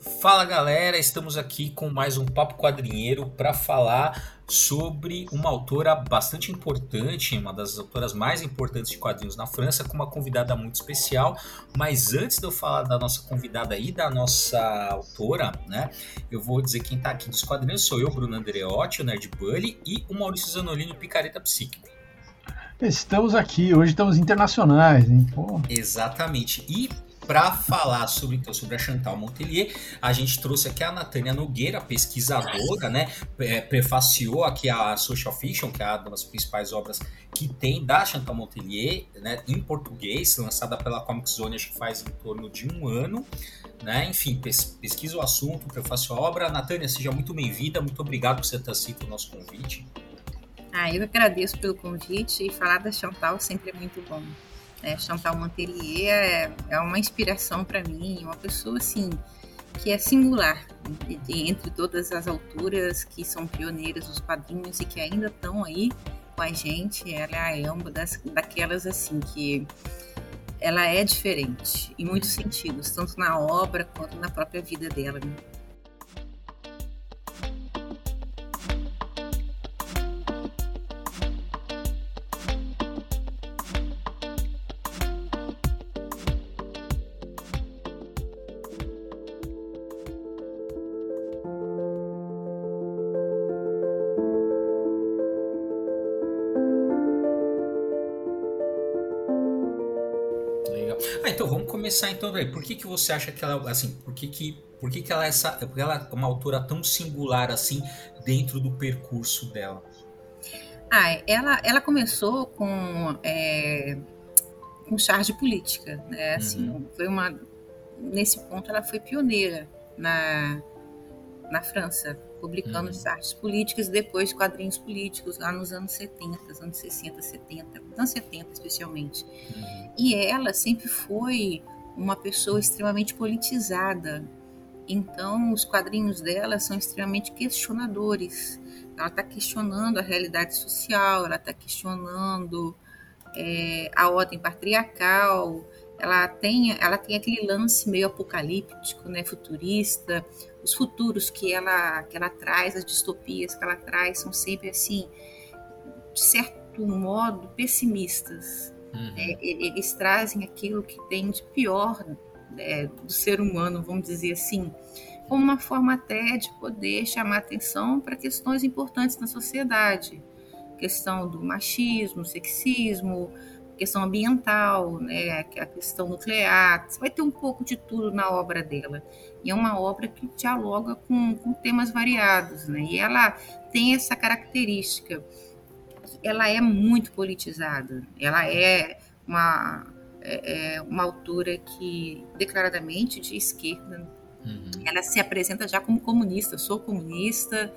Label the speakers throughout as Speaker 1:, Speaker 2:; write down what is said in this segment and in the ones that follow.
Speaker 1: Fala galera, estamos aqui com mais um Papo Quadrinheiro para falar sobre uma autora bastante importante, uma das autoras mais importantes de quadrinhos na França, com uma convidada muito especial. Mas antes de eu falar da nossa convidada e da nossa autora, né, eu vou dizer quem está aqui dos quadrinhos sou eu, Bruno Andreotti, o Nerd Bully, e o Maurício Zanolini, Picareta Psíquico.
Speaker 2: Estamos aqui, hoje estamos internacionais, hein? Pô.
Speaker 1: Exatamente. E para falar sobre, então, sobre a Chantal Montelier, a gente trouxe aqui a Natânia Nogueira, pesquisadora, né? É, prefaciou aqui a Social Fiction, que é uma das principais obras que tem da Chantal Montelier, né? Em português, lançada pela Comic Zone, acho que faz em torno de um ano. Né? Enfim, pesquisa o assunto, prefaciou a obra. Natânia, seja muito bem-vinda, muito obrigado por você ter aceito o nosso convite.
Speaker 3: Ah, eu agradeço pelo convite e falar da Chantal sempre é muito bom. É, Chantal Montelier é, é uma inspiração para mim, uma pessoa assim que é singular entre todas as autoras que são pioneiras dos quadrinhos e que ainda estão aí com a gente. Ela é uma das daquelas assim que ela é diferente em muitos sentidos, tanto na obra quanto na própria vida dela.
Speaker 1: Então, por que, que você acha que ela, assim, por que, que, por que, que ela é essa, porque ela é uma autora tão singular assim dentro do percurso dela?
Speaker 3: Ah, ela, ela começou com é, com charge política, né? Assim, uhum. foi uma nesse ponto ela foi pioneira na na França, publicando uhum. artes políticas e depois quadrinhos políticos lá nos anos 70, anos 60, 70, anos 70 especialmente. Uhum. E ela sempre foi uma pessoa extremamente politizada. Então, os quadrinhos dela são extremamente questionadores. Ela está questionando a realidade social, ela está questionando é, a ordem patriarcal. Ela tem, ela tem aquele lance meio apocalíptico, né, futurista. Os futuros que ela, que ela traz, as distopias que ela traz, são sempre assim, de certo modo, pessimistas. Uhum. É, eles trazem aquilo que tem de pior é, do ser humano, vamos dizer assim, como uma forma até de poder chamar atenção para questões importantes na sociedade. Questão do machismo, sexismo, questão ambiental, né, a questão nuclear. Você vai ter um pouco de tudo na obra dela. E é uma obra que dialoga com, com temas variados. Né? E ela tem essa característica ela é muito politizada. Ela é uma, é, é uma autora que, declaradamente, de esquerda, uhum. ela se apresenta já como comunista. Sou comunista.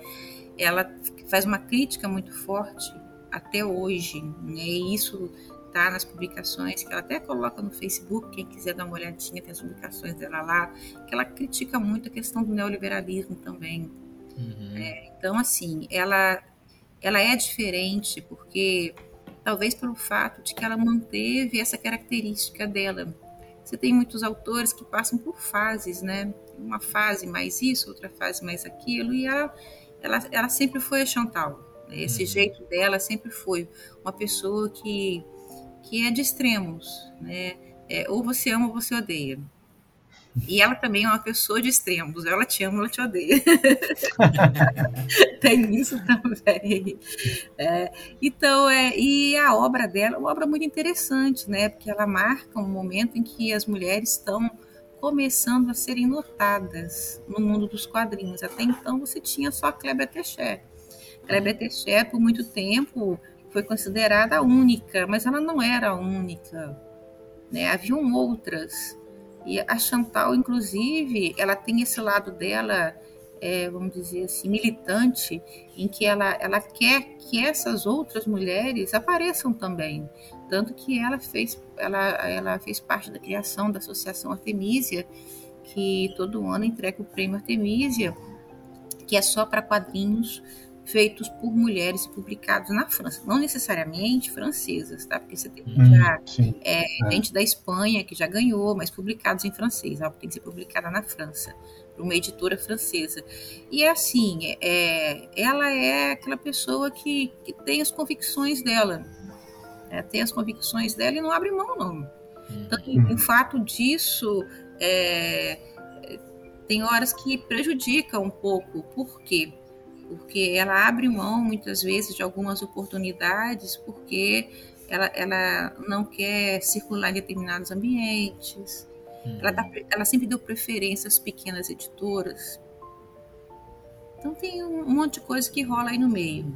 Speaker 3: Ela faz uma crítica muito forte até hoje. Né? E isso está nas publicações que ela até coloca no Facebook, quem quiser dar uma olhadinha, tem as publicações dela lá, que ela critica muito a questão do neoliberalismo também. Uhum. É, então, assim, ela ela é diferente porque talvez pelo fato de que ela manteve essa característica dela. Você tem muitos autores que passam por fases, né? Uma fase mais isso, outra fase mais aquilo, e ela, ela, ela sempre foi a Chantal. Né? Esse uhum. jeito dela sempre foi uma pessoa que, que é de extremos, né? É, ou você ama ou você odeia. E ela também é uma pessoa de extremos. Ela te ama, ela te odeia. Tem isso também. É, então, é, e a obra dela é uma obra muito interessante, né? Porque ela marca um momento em que as mulheres estão começando a serem notadas no mundo dos quadrinhos. Até então você tinha só a Kleber Teché. Kleber Teché, por muito tempo, foi considerada a única, mas ela não era a única. Né? Haviam outras e a Chantal, inclusive, ela tem esse lado dela, é, vamos dizer assim, militante, em que ela, ela quer que essas outras mulheres apareçam também. Tanto que ela fez, ela, ela fez parte da criação da Associação Artemisia, que todo ano entrega o prêmio Artemisia, que é só para quadrinhos feitos por mulheres e publicados na França, não necessariamente francesas, tá? Porque você tem hum, já é, é. gente da Espanha que já ganhou, mas publicados em francês, algo tem que ser publicada na França. uma editora francesa. E é assim, é, ela é aquela pessoa que, que tem as convicções dela, é, tem as convicções dela e não abre mão, não. Então, uhum. o fato disso é, tem horas que prejudica um pouco. Por quê? Porque ela abre mão, muitas vezes, de algumas oportunidades, porque ela, ela não quer circular em determinados ambientes. Uhum. Ela, dá, ela sempre deu preferência às pequenas editoras. Então tem um monte de coisa que rola aí no meio.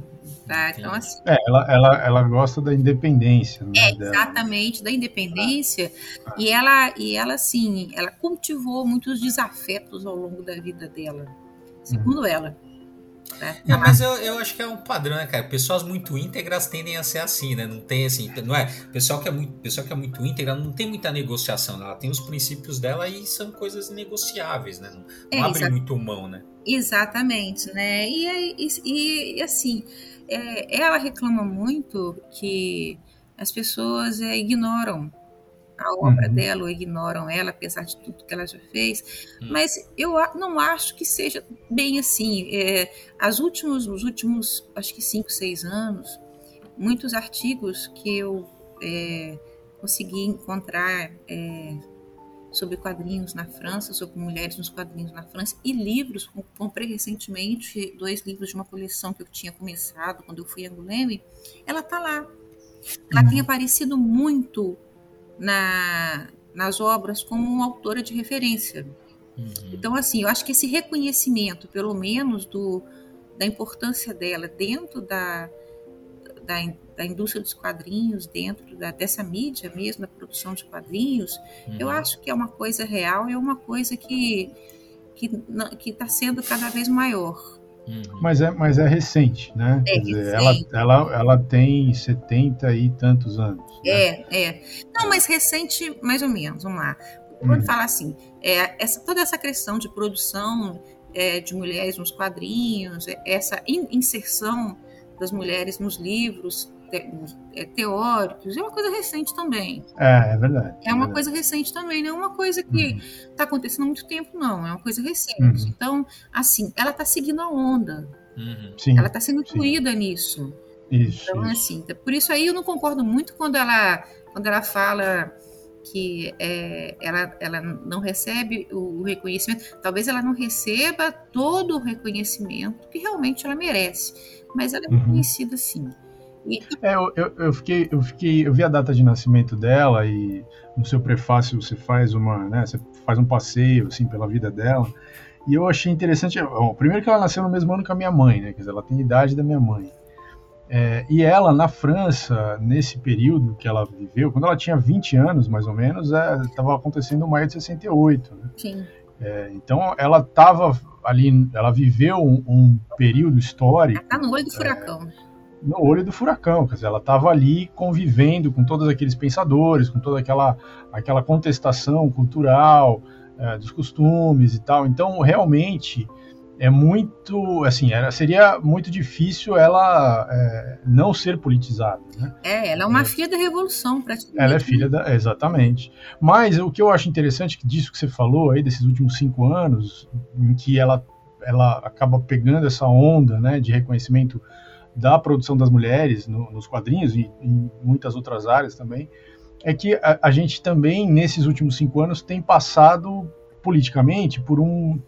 Speaker 3: Tá? Então, assim,
Speaker 2: é, ela, ela, ela gosta da independência. Né,
Speaker 3: é, exatamente, da independência. Ah. E ela, e ela, assim, ela cultivou muitos desafetos ao longo da vida dela, segundo uhum. ela.
Speaker 1: Né? É, mas eu, eu acho que é um padrão, né, cara? Pessoas muito íntegras tendem a ser assim, né? Não tem assim, não é? Pessoal que é muito, pessoal que é muito íntegra não tem muita negociação, né? ela tem os princípios dela e são coisas negociáveis, né? Não, não é, abre muito mão, né?
Speaker 3: Exatamente, né? E, e, e assim, é, ela reclama muito que as pessoas é, ignoram a obra uhum. dela ou ignoram ela, apesar de tudo que ela já fez. Uhum. Mas eu não acho que seja bem assim. É, as últimos, os últimos, acho que cinco, seis anos, muitos artigos que eu é, consegui encontrar é, sobre quadrinhos na França, sobre mulheres nos quadrinhos na França, e livros, comprei recentemente dois livros de uma coleção que eu tinha começado quando eu fui a Angoulême, ela está lá. Ela uhum. tem aparecido muito na, nas obras como uma autora de referência. Uhum. Então, assim, eu acho que esse reconhecimento, pelo menos, do, da importância dela dentro da, da, da indústria dos quadrinhos, dentro da, dessa mídia mesmo, da produção de quadrinhos, uhum. eu acho que é uma coisa real, é uma coisa que que está sendo cada vez maior.
Speaker 2: Uhum. Mas, é, mas é recente, né?
Speaker 3: É
Speaker 2: dizer, ela, ela, ela tem 70 e tantos anos.
Speaker 3: Né? É, é. Não, mas recente, mais ou menos, vamos lá. Quando uhum. fala assim, é, essa, toda essa questão de produção é, de mulheres nos quadrinhos, é, essa in, inserção das mulheres nos livros, é, teóricos, é uma coisa recente também.
Speaker 2: É, é verdade.
Speaker 3: É uma coisa recente também, não é uma coisa que está uhum. acontecendo há muito tempo, não. É uma coisa recente. Uhum. Então, assim, ela está seguindo a onda. Uhum. Sim, ela está sendo incluída sim. nisso.
Speaker 2: Isso,
Speaker 3: então,
Speaker 2: isso.
Speaker 3: assim, por isso aí eu não concordo muito quando ela, quando ela fala que é, ela, ela não recebe o reconhecimento. Talvez ela não receba todo o reconhecimento que realmente ela merece, mas ela é uhum. reconhecida sim.
Speaker 2: É, eu, eu, eu, fiquei, eu fiquei, eu vi a data de nascimento dela e no seu prefácio você faz uma, né, você faz um passeio assim pela vida dela e eu achei interessante. Bom, primeiro que ela nasceu no mesmo ano que a minha mãe, né? Quer dizer, ela tem a idade da minha mãe. É, e ela, na França, nesse período que ela viveu, quando ela tinha 20 anos, mais ou menos, estava é, acontecendo o maio de 68, né?
Speaker 3: Sim.
Speaker 2: É, então, ela estava ali, ela viveu um, um período histórico...
Speaker 3: Ela tá no olho do furacão.
Speaker 2: É, no olho do furacão, quer dizer, ela estava ali convivendo com todos aqueles pensadores, com toda aquela, aquela contestação cultural, é, dos costumes e tal. Então, realmente, é muito, assim, era, seria muito difícil ela é, não ser politizada, né?
Speaker 3: É, ela é uma é. filha da revolução, praticamente.
Speaker 2: Ela é filha da, exatamente. Mas o que eu acho interessante disso que você falou aí, desses últimos cinco anos, em que ela, ela acaba pegando essa onda, né, de reconhecimento da produção das mulheres no, nos quadrinhos e em muitas outras áreas também, é que a, a, gente também, nesses últimos cinco anos, tem passado politicamente por um,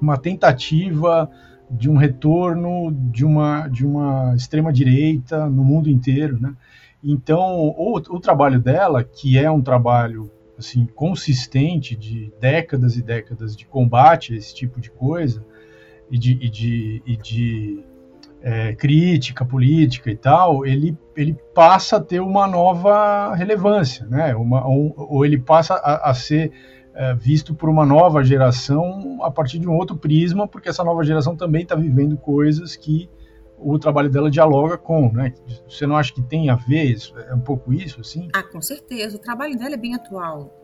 Speaker 2: uma tentativa de um retorno de uma, de uma extrema-direita no mundo inteiro. Né? Então, o, o trabalho dela, que é um trabalho assim consistente de décadas e décadas de combate a esse tipo de coisa e de, e de, e de é, crítica política e tal, ele, ele passa a ter uma nova relevância, né? Uma, um, ou ele passa a, a ser é, visto por uma nova geração a partir de um outro prisma, porque essa nova geração também está vivendo coisas que o trabalho dela dialoga com, né? Você não acha que tem a ver? Isso, é um pouco isso, assim?
Speaker 3: Ah, com certeza. O trabalho dela é bem atual.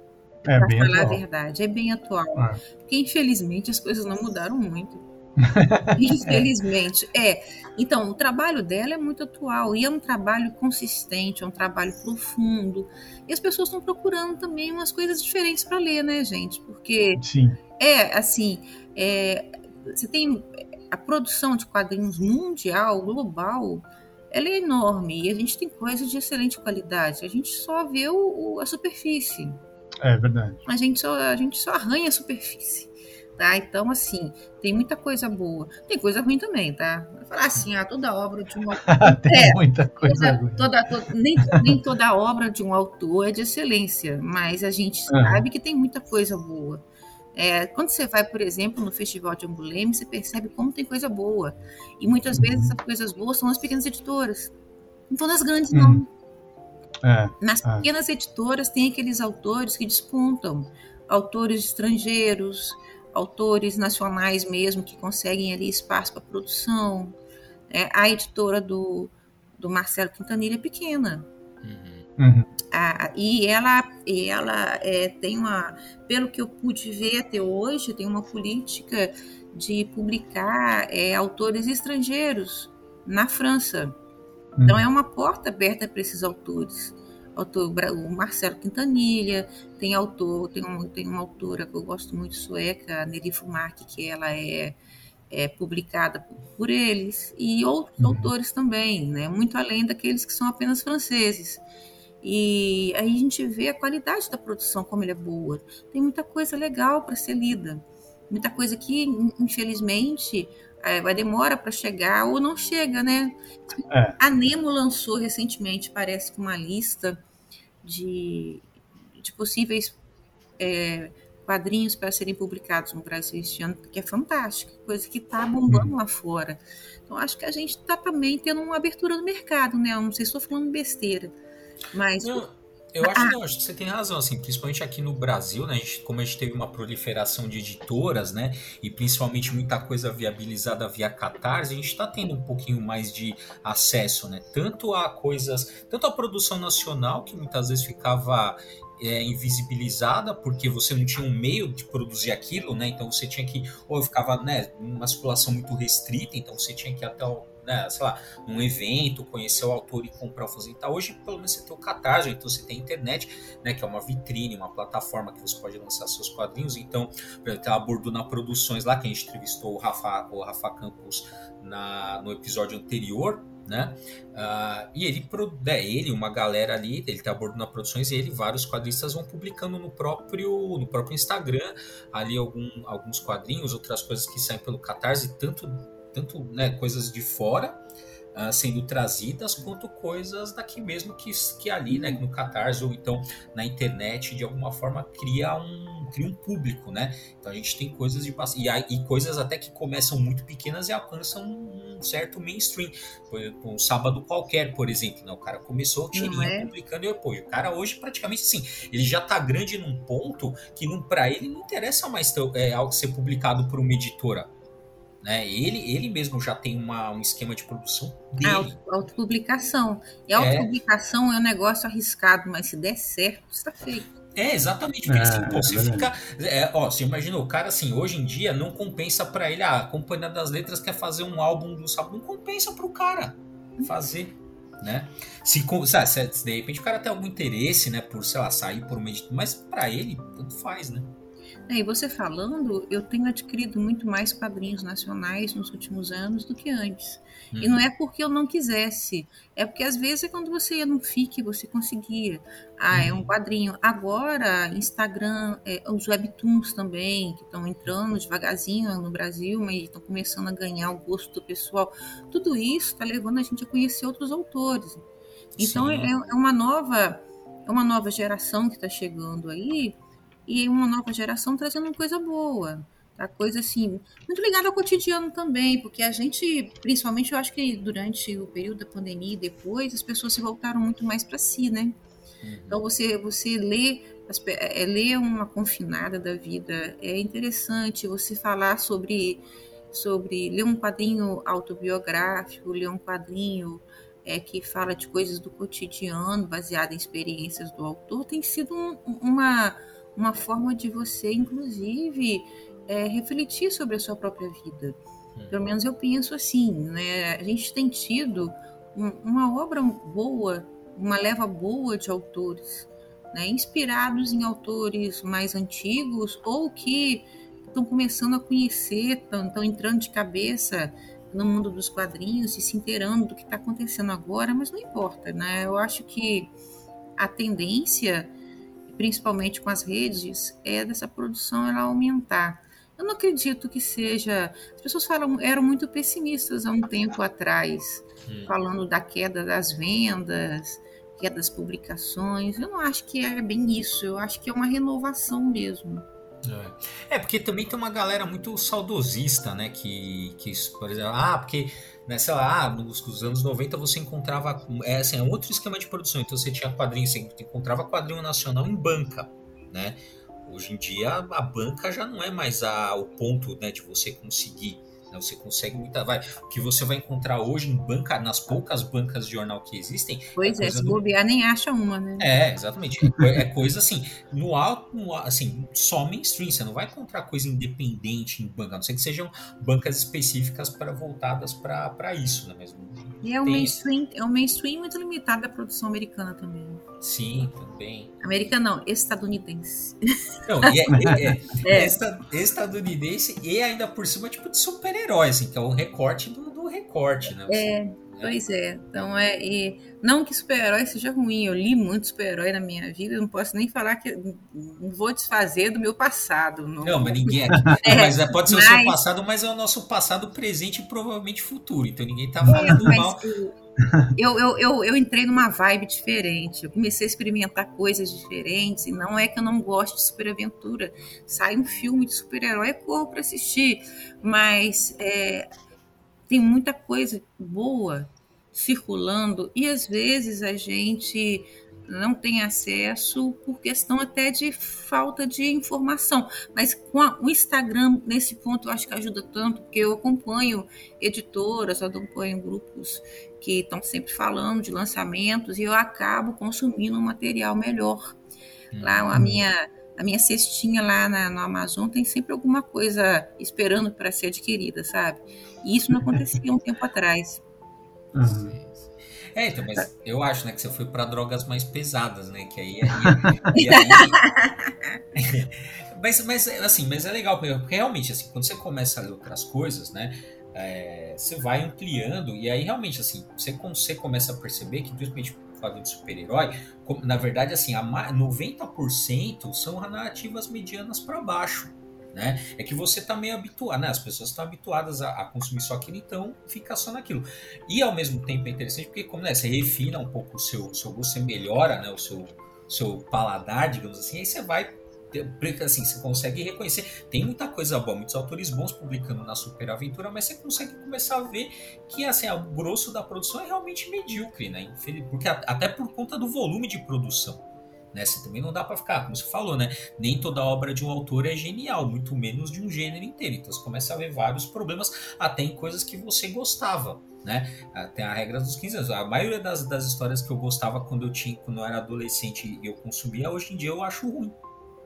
Speaker 3: É bem falar atual. a verdade, é bem atual. Ah. Porque, infelizmente, as coisas não mudaram muito. Infelizmente. É. Então, o trabalho dela é muito atual e é um trabalho consistente, é um trabalho profundo. E as pessoas estão procurando também umas coisas diferentes para ler, né, gente? Porque
Speaker 2: Sim.
Speaker 3: É, assim, é, você tem a produção de quadrinhos mundial, global, ela é enorme e a gente tem coisas de excelente qualidade. A gente só vê o, o, a superfície.
Speaker 2: É verdade.
Speaker 3: A gente só, a gente só arranha a superfície. Tá? Então, assim, tem muita coisa boa. Tem coisa ruim também, tá? Falar assim, ah, toda obra de um
Speaker 2: autor. tem é, muita coisa
Speaker 3: toda,
Speaker 2: ruim.
Speaker 3: Toda, toda, nem, nem toda obra de um autor é de excelência, mas a gente uhum. sabe que tem muita coisa boa. É, quando você vai, por exemplo, no Festival de Anguleme, você percebe como tem coisa boa. E muitas vezes essas coisas boas são as pequenas editoras. Não são das grandes, não. Hum. É, Nas é. pequenas editoras tem aqueles autores que despontam. Autores estrangeiros, autores nacionais mesmo, que conseguem ali espaço para produção. É, a editora do, do Marcelo Quintanilha é pequena.
Speaker 2: Uhum. Uhum.
Speaker 3: Ah, e ela, e ela é, tem uma, pelo que eu pude ver até hoje, tem uma política de publicar é, autores estrangeiros na França. Uhum. Então é uma porta aberta para esses autores. Autor, o Marcelo Quintanilha, tem autor, tem, um, tem uma autora que eu gosto muito sueca, a Neri Fumark, que ela é, é publicada por, por, eles, e outros uhum. autores também, né, muito além daqueles que são apenas franceses. E aí a gente vê a qualidade da produção, como ela é boa. Tem muita coisa legal para ser lida. Muita coisa que, infelizmente, vai demora para chegar ou não chega, né? É. A Nemo lançou recentemente, parece que uma lista de, de possíveis é, quadrinhos para serem publicados no Brasil este ano, que é fantástica, coisa que está bombando uhum. lá fora. Então, acho que a gente está também tendo uma abertura no mercado, né? Eu não sei se estou falando besteira, mas.
Speaker 1: Não, eu acho, ah. não, acho que você tem razão, assim, principalmente aqui no Brasil, né? A gente, como a gente teve uma proliferação de editoras, né? E principalmente muita coisa viabilizada via Catarse, a gente está tendo um pouquinho mais de acesso, né? Tanto a coisas, tanto a produção nacional, que muitas vezes ficava é, invisibilizada porque você não tinha um meio de produzir aquilo, né? Então você tinha que, ou ficava, né, numa circulação muito restrita, então você tinha que ir até o né, sei lá, num evento, conhecer o autor e comprar o fuzil. Então, hoje, pelo menos, você tem o Catarse, então você tem a internet, né, que é uma vitrine, uma plataforma que você pode lançar seus quadrinhos. Então, por exemplo, a Borduna Produções lá, que a gente entrevistou o Rafa, o Rafa Campos na, no episódio anterior, né? Uh, e ele, é, ele, uma galera ali, ele tá abordando produções e ele, vários quadristas vão publicando no próprio, no próprio Instagram ali algum, alguns quadrinhos, outras coisas que saem pelo Catarse, tanto tanto né, coisas de fora uh, sendo trazidas, quanto coisas daqui mesmo que, que ali né, no Catarse ou então na internet de alguma forma cria um, cria um público, né? Então a gente tem coisas de e, e coisas até que começam muito pequenas e alcançam um certo mainstream. Um sábado qualquer, por exemplo, né? o cara começou tirinho é? publicando e eu, pô, o cara hoje praticamente sim, ele já tá grande num ponto que para ele não interessa mais ter, é, algo ser publicado por uma editora né? Ele, ele mesmo já tem uma, um esquema de produção dele.
Speaker 3: A autopublicação. E a é. autopublicação é. é um negócio arriscado, mas se der certo, está feito.
Speaker 1: É, exatamente. Porque assim, pô, você fica. É, ó, você imagina, o cara assim, hoje em dia não compensa para ele. Ah, a Companhia das Letras quer fazer um álbum do sábado. Não compensa para o cara fazer. Né? Se, se, se, de repente o cara tem algum interesse, né, por, sei lá, sair por uma editora, mas para ele, tanto faz, né?
Speaker 3: É, e você falando, eu tenho adquirido muito mais quadrinhos nacionais nos últimos anos do que antes. Hum. E não é porque eu não quisesse, é porque às vezes é quando você ia no FIC você conseguia. Ah, hum. é um uhum. quadrinho. Agora, Instagram, é, os webtoons também, que estão entrando devagarzinho no Brasil, mas estão começando a ganhar o gosto do pessoal. Tudo isso está levando a gente a conhecer outros autores. Então é, é uma nova é uma nova geração que está chegando aí e uma nova geração trazendo coisa boa. Tá? Coisa assim, muito ligada ao cotidiano também, porque a gente, principalmente eu acho que durante o período da pandemia e depois, as pessoas se voltaram muito mais para si, né? Uhum. Então você, você lê, é, lê uma confinada da vida, é interessante você falar sobre, sobre ler um quadrinho autobiográfico, ler um quadrinho é, que fala de coisas do cotidiano, baseado em experiências do autor, tem sido um, uma uma forma de você, inclusive, é, refletir sobre a sua própria vida. Hum. Pelo menos eu penso assim, né? A gente tem tido um, uma obra boa, uma leva boa de autores, né? inspirados em autores mais antigos ou que estão começando a conhecer, estão entrando de cabeça no mundo dos quadrinhos e se inteirando do que está acontecendo agora, mas não importa, né? Eu acho que a tendência, principalmente com as redes, é dessa produção ela aumentar. Eu não acredito que seja. As pessoas falam, eram muito pessimistas há um tempo atrás, hum. falando da queda das vendas, queda das publicações. Eu não acho que é bem isso. Eu acho que é uma renovação mesmo.
Speaker 1: É. é, porque também tem uma galera muito saudosista, né? Que, que por exemplo, ah, porque, né, sei lá, ah, nos, nos, anos 90 você encontrava. É, assim, é outro esquema de produção. Então você tinha quadrinho, você encontrava quadrinho nacional em banca, né? Hoje em dia a banca já não é mais a, o ponto né, de você conseguir né? Você consegue muita. Vai, o que você vai encontrar hoje em banca, nas poucas bancas de jornal que existem.
Speaker 3: Pois é, é se do... bobear nem acha uma, né?
Speaker 1: É, exatamente. É, é coisa assim, no alto, no, assim, só mainstream. Você não vai encontrar coisa independente em banca, a não ser que sejam bancas específicas para voltadas para isso, né? Mas
Speaker 3: e é o, mainstream, é o mainstream muito limitado da produção americana também.
Speaker 1: Sim, também.
Speaker 3: Americana não, estadunidense.
Speaker 1: Não, e é, é, é, é. estadunidense e ainda por cima tipo de super-herói, assim, que é o recorte do, do recorte, né?
Speaker 3: É, pois é. Então é. E, não que super-herói seja ruim, eu li muito super-herói na minha vida, não posso nem falar que. Não vou desfazer do meu passado.
Speaker 1: Não, não mas ninguém aqui. é, mas é, pode ser mas, o seu passado, mas é o nosso passado presente e provavelmente futuro. Então ninguém tá falando é, mal.
Speaker 3: Eu, eu, eu, eu, entrei numa vibe diferente. Eu comecei a experimentar coisas diferentes. E não é que eu não gosto de superaventura. Sai um filme de super-herói, eu corro para assistir. Mas é, tem muita coisa boa circulando. E às vezes a gente não tem acesso por questão até de falta de informação. Mas com a, o Instagram, nesse ponto, eu acho que ajuda tanto, porque eu acompanho editoras, eu acompanho grupos que estão sempre falando de lançamentos e eu acabo consumindo um material melhor. Lá a uhum. minha a minha cestinha lá na, no Amazon tem sempre alguma coisa esperando para ser adquirida, sabe? E isso não acontecia um tempo atrás.
Speaker 1: Uhum. É, então, mas eu acho, né, que você foi para drogas mais pesadas, né? Que aí. aí, aí... mas, mas, assim, mas é legal, porque realmente, assim, quando você começa a ler outras coisas, né? É, você vai ampliando, e aí realmente, assim, você, você começa a perceber que, principalmente quadro de super-herói, na verdade, assim, a 90% são narrativas medianas para baixo né? É que você tá meio habituado, né? As pessoas estão habituadas a, a, consumir só aquilo, então fica só naquilo. E ao mesmo tempo é interessante porque, como né, você refina um pouco o seu, seu gosto, você melhora né, o seu, seu paladar, digamos assim, aí você vai assim, você consegue reconhecer. Tem muita coisa boa, muitos autores bons publicando na Super Aventura, mas você consegue começar a ver que assim, o grosso da produção é realmente medíocre, né? Porque até por conta do volume de produção. Né? Você também não dá para ficar, como você falou, né? Nem toda obra de um autor é genial, muito menos de um gênero inteiro. Então você começa a ver vários problemas, até em coisas que você gostava. Né? Tem a regra dos 15 anos. A maioria das, das histórias que eu gostava quando eu tinha, quando eu era adolescente e eu consumia, hoje em dia eu acho ruim.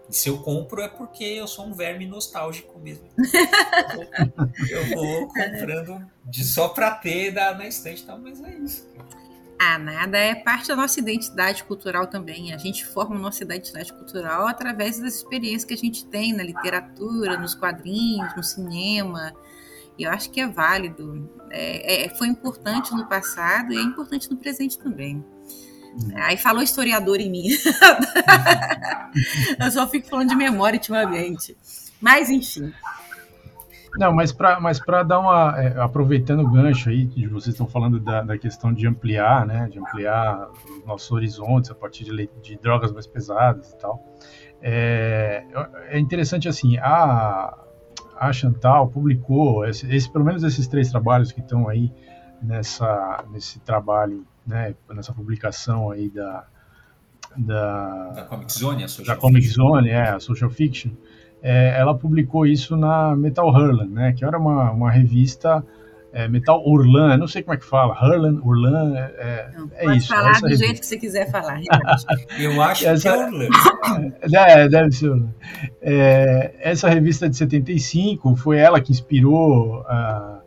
Speaker 1: E se eu compro é porque eu sou um verme nostálgico mesmo. eu vou comprando de só pra ter na, na estante tal, mas é isso.
Speaker 3: Ah, nada é parte da nossa identidade cultural também. A gente forma a nossa identidade cultural através das experiências que a gente tem na literatura, nos quadrinhos, no cinema. E eu acho que é válido. É, é, foi importante no passado e é importante no presente também. Hum. Aí falou historiador em mim. eu só fico falando de memória ultimamente. Mas, enfim.
Speaker 2: Não, mas para mas dar uma. É, aproveitando o gancho aí, que vocês estão falando da, da questão de ampliar, né? De ampliar os nossos horizontes a partir de, de drogas mais pesadas e tal. É, é interessante assim, a, a Chantal publicou, esse, esse, pelo menos esses três trabalhos que estão aí nessa, nesse trabalho, né, nessa publicação aí da. Da,
Speaker 1: da Comic Zone, a
Speaker 2: Social da Comic Zone, é, a Social Fiction é, ela publicou isso na Metal Hurlan, né, que era uma, uma revista é, Metal Urlan, não sei como é que fala, Hurlan, Urlan, é, é, não, é
Speaker 3: pode
Speaker 2: isso.
Speaker 3: falar do revista. jeito que você quiser falar.
Speaker 1: Eu acho essa, que é Urlan.
Speaker 2: É, deve ser Urlan. É, essa revista de 75 foi ela que inspirou a,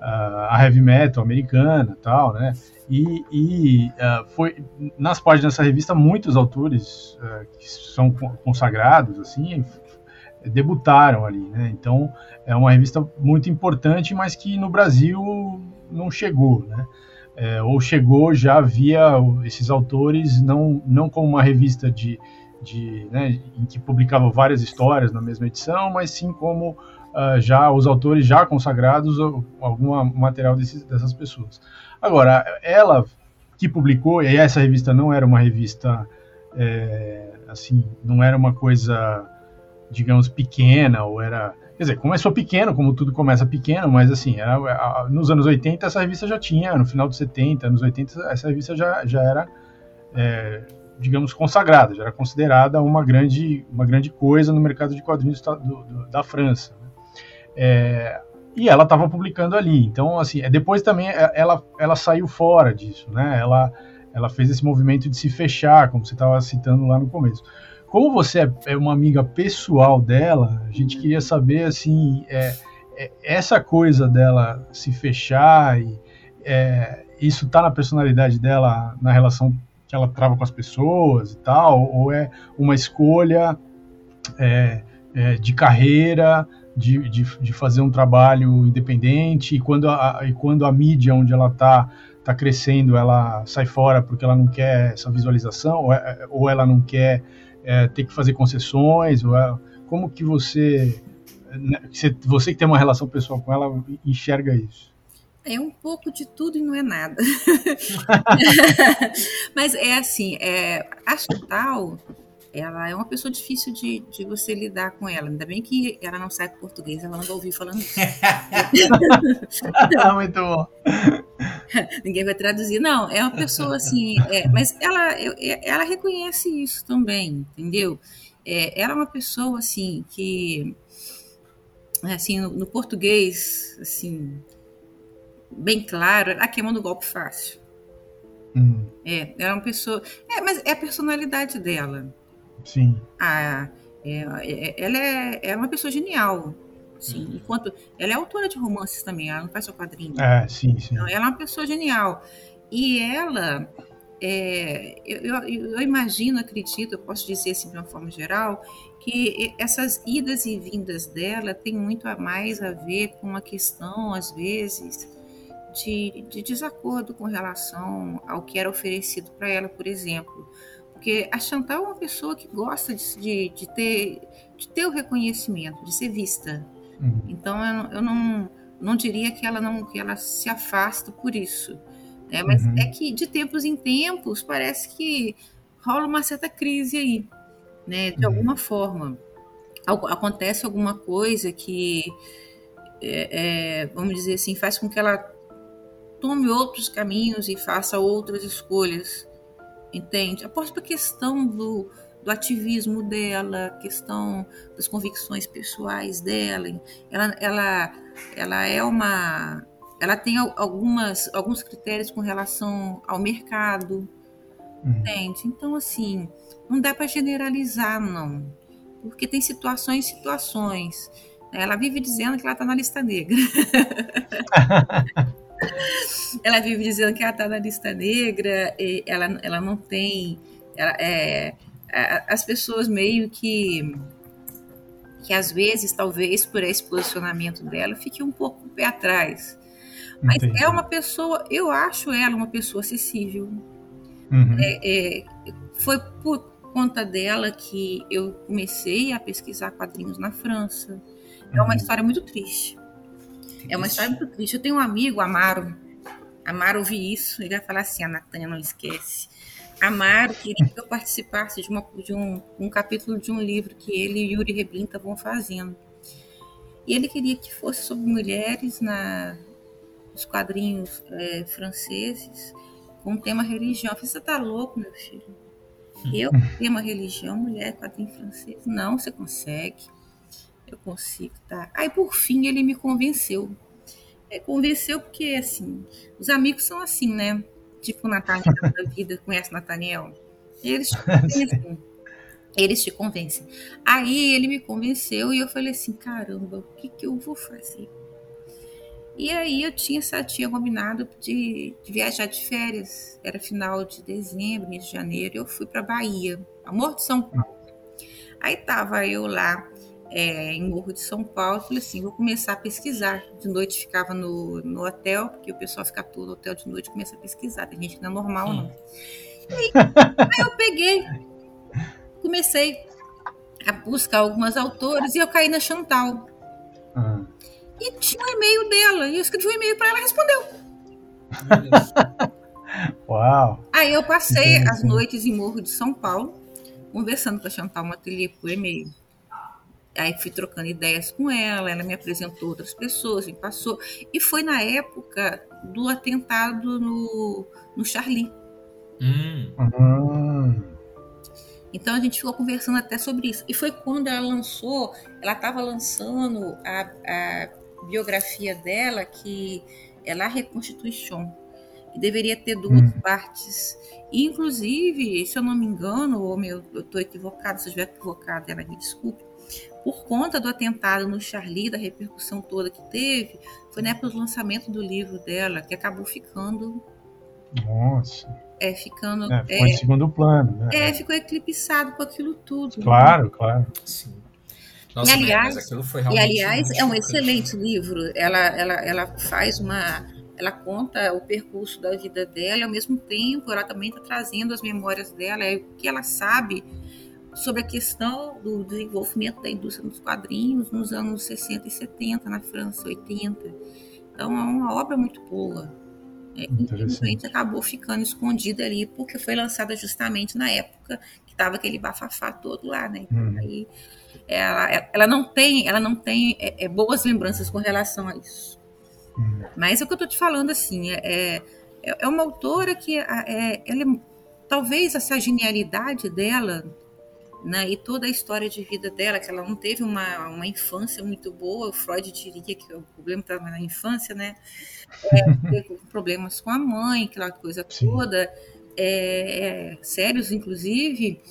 Speaker 2: a, heavy metal americana tal, né? E, e uh, foi nas páginas dessa revista muitos autores uh, que são consagrados assim debutaram ali, né? Então é uma revista muito importante, mas que no Brasil não chegou, né? É, ou chegou já via esses autores não não como uma revista de, de né, em que publicava várias histórias na mesma edição, mas sim como uh, já os autores já consagrados algum material desses, dessas pessoas. Agora ela que publicou e essa revista não era uma revista é, assim não era uma coisa digamos, pequena, ou era. Quer dizer, começou pequeno, como tudo começa pequeno, mas assim, era, nos anos 80 essa revista já tinha, no final dos 70, anos 80, essa revista já, já era, é, digamos, consagrada, já era considerada uma grande, uma grande coisa no mercado de quadrinhos do, da França. É, e ela estava publicando ali, então, assim, é, depois também é, ela, ela saiu fora disso, né? Ela, ela fez esse movimento de se fechar, como você estava citando lá no começo. Como você é, é uma amiga pessoal dela, a gente queria saber assim, é, é, essa coisa dela se fechar e é, isso tá na personalidade dela, na relação que ela trava com as pessoas e tal, ou é uma escolha de carreira, de, de, de, fazer um trabalho independente e quando a, e quando a mídia onde ela está tá crescendo, ela sai fora porque ela não quer essa visualização ou, é, ou ela não quer é, ter que fazer concessões? É, como que você, né, você que tem uma relação pessoal com ela, enxerga isso?
Speaker 3: É um pouco de tudo e não é nada. Mas é assim, é, a Chantal, ela é uma pessoa difícil de, de você lidar com ela. Ainda bem que ela não sabe português, ela não vai ouvir falando isso.
Speaker 2: Muito bom.
Speaker 3: Ninguém vai traduzir. Não, é uma pessoa assim, é, mas ela, ela reconhece isso também, entendeu? É, ela é uma pessoa assim que, assim, no, no português, assim, bem claro, ela queima no golpe fácil. Hum. É, ela é uma pessoa. É, mas é a personalidade dela.
Speaker 2: Sim.
Speaker 3: Ah, é, é, ela é, é uma pessoa genial. Sim, uhum. enquanto ela é autora de romances também, ela não faz só quadrinho.
Speaker 2: É, sim, sim.
Speaker 3: Então, ela é uma pessoa genial. E ela, é, eu, eu, eu, imagino, acredito, eu posso dizer assim de uma forma geral, que essas idas e vindas dela tem muito a mais a ver com uma questão, às vezes, de, de desacordo com relação ao que era oferecido para ela, por exemplo. Porque a Chantal é uma pessoa que gosta de, de, de, ter, de ter o reconhecimento, de ser vista. Uhum. Então eu, eu, não, não diria que ela não que ela se afasta por isso. Né? Mas uhum. é que de tempos em tempos parece que rola uma certa crise aí, né? De uhum. alguma forma. Acontece alguma coisa que, é, é, vamos dizer assim, faz com que ela tome outros caminhos e faça outras escolhas entende? A questão do, do ativismo dela, questão das convicções pessoais dela. Ela, ela, ela é uma, ela tem algumas, alguns critérios com relação ao mercado, uhum. entende? Então assim, não dá para generalizar não, porque tem situações, situações. Ela vive dizendo que ela está na lista negra. ela vive dizendo que ela está na lista negra, ela, ela não tem. Ela, é, as pessoas meio que. que às vezes, talvez por esse posicionamento dela, fique um pouco o pé atrás. Mas Entendi. é uma pessoa, eu acho ela uma pessoa acessível. Uhum. É, é, foi por conta dela que eu comecei a pesquisar quadrinhos na França. É uma uhum. história muito triste. É uma história muito triste. Eu tenho um amigo, Amaro. Amaro ouvi isso, ele vai falar assim: a Natânia não esquece. Amaro queria que eu participasse de, uma, de um, um, capítulo de um livro que ele e Yuri Reblin estavam fazendo. E ele queria que fosse sobre mulheres na, nos quadrinhos é, franceses com o tema religião. Eu falei, você tá louco, meu filho? Eu, tema religião, mulher, quadrinho francês? Não, você consegue eu consigo, tá? Aí por fim ele me convenceu. É, convenceu porque assim, os amigos são assim, né? Tipo o Nathaniel da vida, conhece o Nathaniel? Eles te convencem. Eles te convencem. Aí ele me convenceu e eu falei assim, caramba, o que, que eu vou fazer? E aí eu tinha, tinha combinado de, de, viajar de férias. Era final de dezembro, início de janeiro. Eu fui para Bahia, amor de São Paulo. Aí tava eu lá é, em Morro de São Paulo. Falei assim, vou começar a pesquisar. De noite ficava no, no hotel, porque o pessoal fica todo no hotel de noite começa a pesquisar. Tem gente que não é normal, não. Aí, aí eu peguei, comecei a buscar algumas autores e eu caí na Chantal. Ah. E tinha um e-mail dela, e eu escrevi um e-mail para ela e respondeu.
Speaker 2: Uau!
Speaker 3: Aí eu passei as noites em Morro de São Paulo, conversando com a Chantal Matelier por e-mail. Aí fui trocando ideias com ela, ela me apresentou outras pessoas, me passou. E foi na época do atentado no, no Charlie.
Speaker 1: Hum.
Speaker 2: Hum.
Speaker 3: Então a gente ficou conversando até sobre isso. E foi quando ela lançou, ela estava lançando a, a, biografia dela, que é La Reconstituição, que deveria ter duas hum. partes. Inclusive, se eu não me engano, ou meu, eu estou equivocado, se eu estiver equivocado, ela me desculpe, por conta do atentado no Charlie, da repercussão toda que teve, foi na época do lançamento do livro dela, que acabou ficando.
Speaker 2: Nossa.
Speaker 3: É, ficando.
Speaker 2: É, ficou é, em segundo plano, né?
Speaker 3: É, ficou eclipsado com aquilo tudo.
Speaker 2: Claro, né? claro.
Speaker 1: Sim.
Speaker 3: Nossa, e aliás, e, aliás é um excelente livro. Ela, ela, ela faz uma. Ela conta o percurso da vida dela, ao mesmo tempo, ela também está trazendo as memórias dela, é o que ela sabe sobre a questão do desenvolvimento da indústria dos quadrinhos nos anos 60 e 70, na França, 80. Então é uma obra muito boa. É, infelizmente acabou ficando escondida ali, porque foi lançada justamente na época que estava aquele bafafá todo lá, né?
Speaker 2: Hum.
Speaker 3: Aí ela, ela não tem, ela não tem é, é, boas lembranças com relação a isso.
Speaker 2: Hum.
Speaker 3: Mas é o que eu estou te falando, assim, é, é, é uma autora que é, ela é, talvez essa genialidade dela né, e toda a história de vida dela, que ela não teve uma, uma infância muito boa, o Freud diria que o problema estava na infância, né? É, problemas com a mãe, aquela coisa
Speaker 2: Sim.
Speaker 3: toda, é, é, sérios inclusive,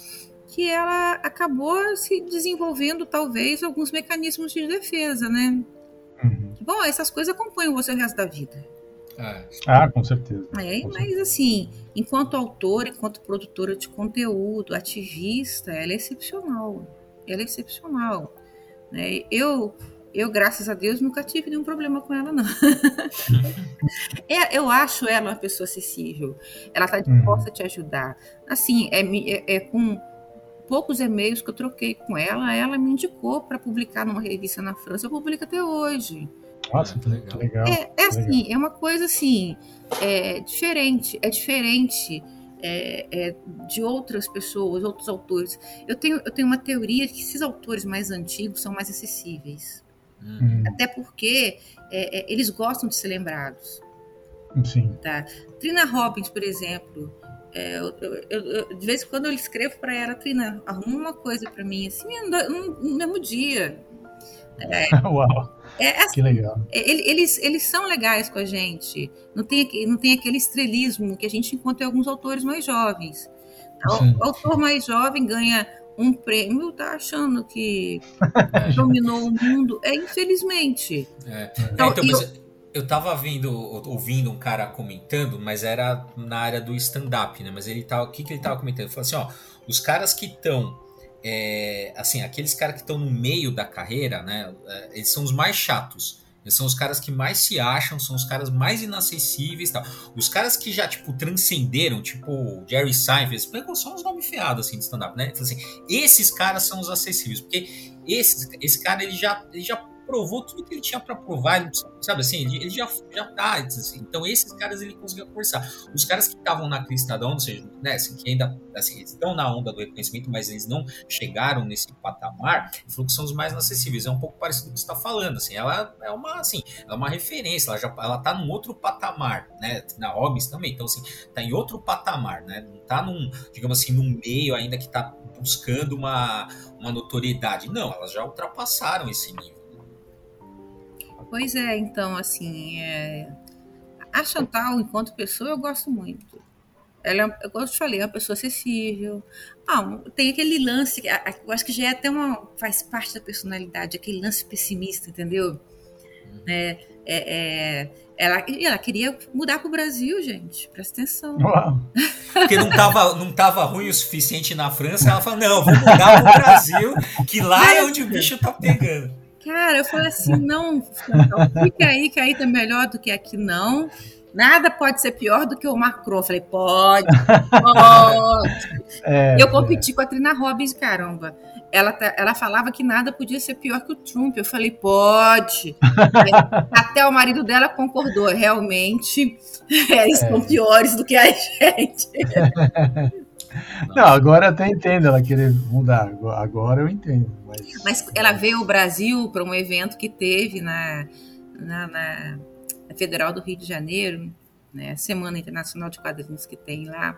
Speaker 3: que ela acabou se desenvolvendo talvez alguns mecanismos de defesa, né?
Speaker 2: Uhum.
Speaker 3: Bom, essas coisas acompanham você o resto da vida.
Speaker 1: É.
Speaker 2: Ah, com certeza.
Speaker 3: É,
Speaker 2: com
Speaker 3: mas
Speaker 2: certeza.
Speaker 3: assim, enquanto autora, enquanto produtora de conteúdo, ativista, ela é excepcional. Ela é excepcional. Né? Eu, eu, graças a Deus, nunca tive nenhum problema com ela, não. é, eu acho ela uma pessoa acessível. Ela está disposta uhum. a te ajudar. Assim, é, é, é com poucos e-mails que eu troquei com ela, ela me indicou para publicar numa revista na França. Eu publico até hoje.
Speaker 2: Nossa, que legal. legal.
Speaker 3: É, é assim, legal. é uma coisa assim, é diferente, é diferente é, é, de outras pessoas, outros autores. Eu tenho, eu tenho uma teoria que esses autores mais antigos são mais acessíveis.
Speaker 2: Hum.
Speaker 3: Até porque é, é, eles gostam de ser lembrados.
Speaker 2: Sim.
Speaker 3: Tá? Trina Robbins, por exemplo, é, eu, eu, eu, de vez em quando eu escrevo para ela, Trina, arruma uma coisa para mim, assim, no, no mesmo dia.
Speaker 2: É, Uau! É, assim, que legal.
Speaker 3: É, eles, eles são legais com a gente. Não tem, não tem aquele estrelismo que a gente encontra em alguns autores mais jovens. O, autor mais jovem ganha um prêmio, tá achando que dominou o mundo. É, infelizmente.
Speaker 1: É. Então, então eu, eu tava vendo, ouvindo um cara comentando, mas era na área do stand-up, né? Mas ele tava. O que, que ele tava comentando? Ele falou assim: ó, os caras que estão é, assim, aqueles caras que estão no meio da carreira, né? É, eles são os mais chatos. Eles são os caras que mais se acham, são os caras mais inacessíveis tal. Os caras que já, tipo, transcenderam, tipo Jerry Seinfeld, são uns nomes feados, assim, de stand-up, né? Assim, esses caras são os acessíveis, porque esse, esse cara, ele já, ele já provou tudo que ele tinha para provar, ele, sabe assim, ele, ele, já, já tá, assim, então esses caras ele conseguiu conversar. Os caras que estavam na crista da onda, ou seja, né, assim, que ainda assim, estão na onda do reconhecimento, mas eles não chegaram nesse patamar, ele falou que são os mais acessíveis. É um pouco parecido com o que você está falando, assim, ela é uma, assim, é uma referência, ela já ela tá num outro patamar, né, na Hobbes também, então assim, tá em outro patamar, né, não tá num, digamos assim, num meio ainda que tá buscando uma, uma notoriedade. Não, elas já ultrapassaram esse nível.
Speaker 3: Pois é, então, assim, é... a Chantal, enquanto pessoa, eu gosto muito. Ela, é, eu te falei, é uma pessoa acessível. Ah, tem aquele lance, eu acho que já é até uma. faz parte da personalidade, aquele lance pessimista, entendeu? É, é, é, Ela, ela queria mudar para o Brasil, gente. Presta atenção.
Speaker 1: Uau. Porque não estava não tava ruim o suficiente na França. Ela falou: não, vou mudar para o Brasil, que lá é onde o bicho tá pegando.
Speaker 3: Cara, eu falei assim: não, fica aí, que aí tá melhor do que aqui, não. Nada pode ser pior do que o Macron. Eu falei, pode, pode. É, eu competi é. com a Trina Robbins, caramba ela, tá, ela falava que nada podia ser pior que o Trump. Eu falei, pode. Até o marido dela concordou, realmente, eles é. são piores do que a gente.
Speaker 2: Não, agora até entendo ela querer mudar. Agora eu entendo.
Speaker 3: Mas, mas ela veio ao Brasil para um evento que teve na, na, na, Federal do Rio de Janeiro, né, Semana Internacional de Quadrinhos que tem lá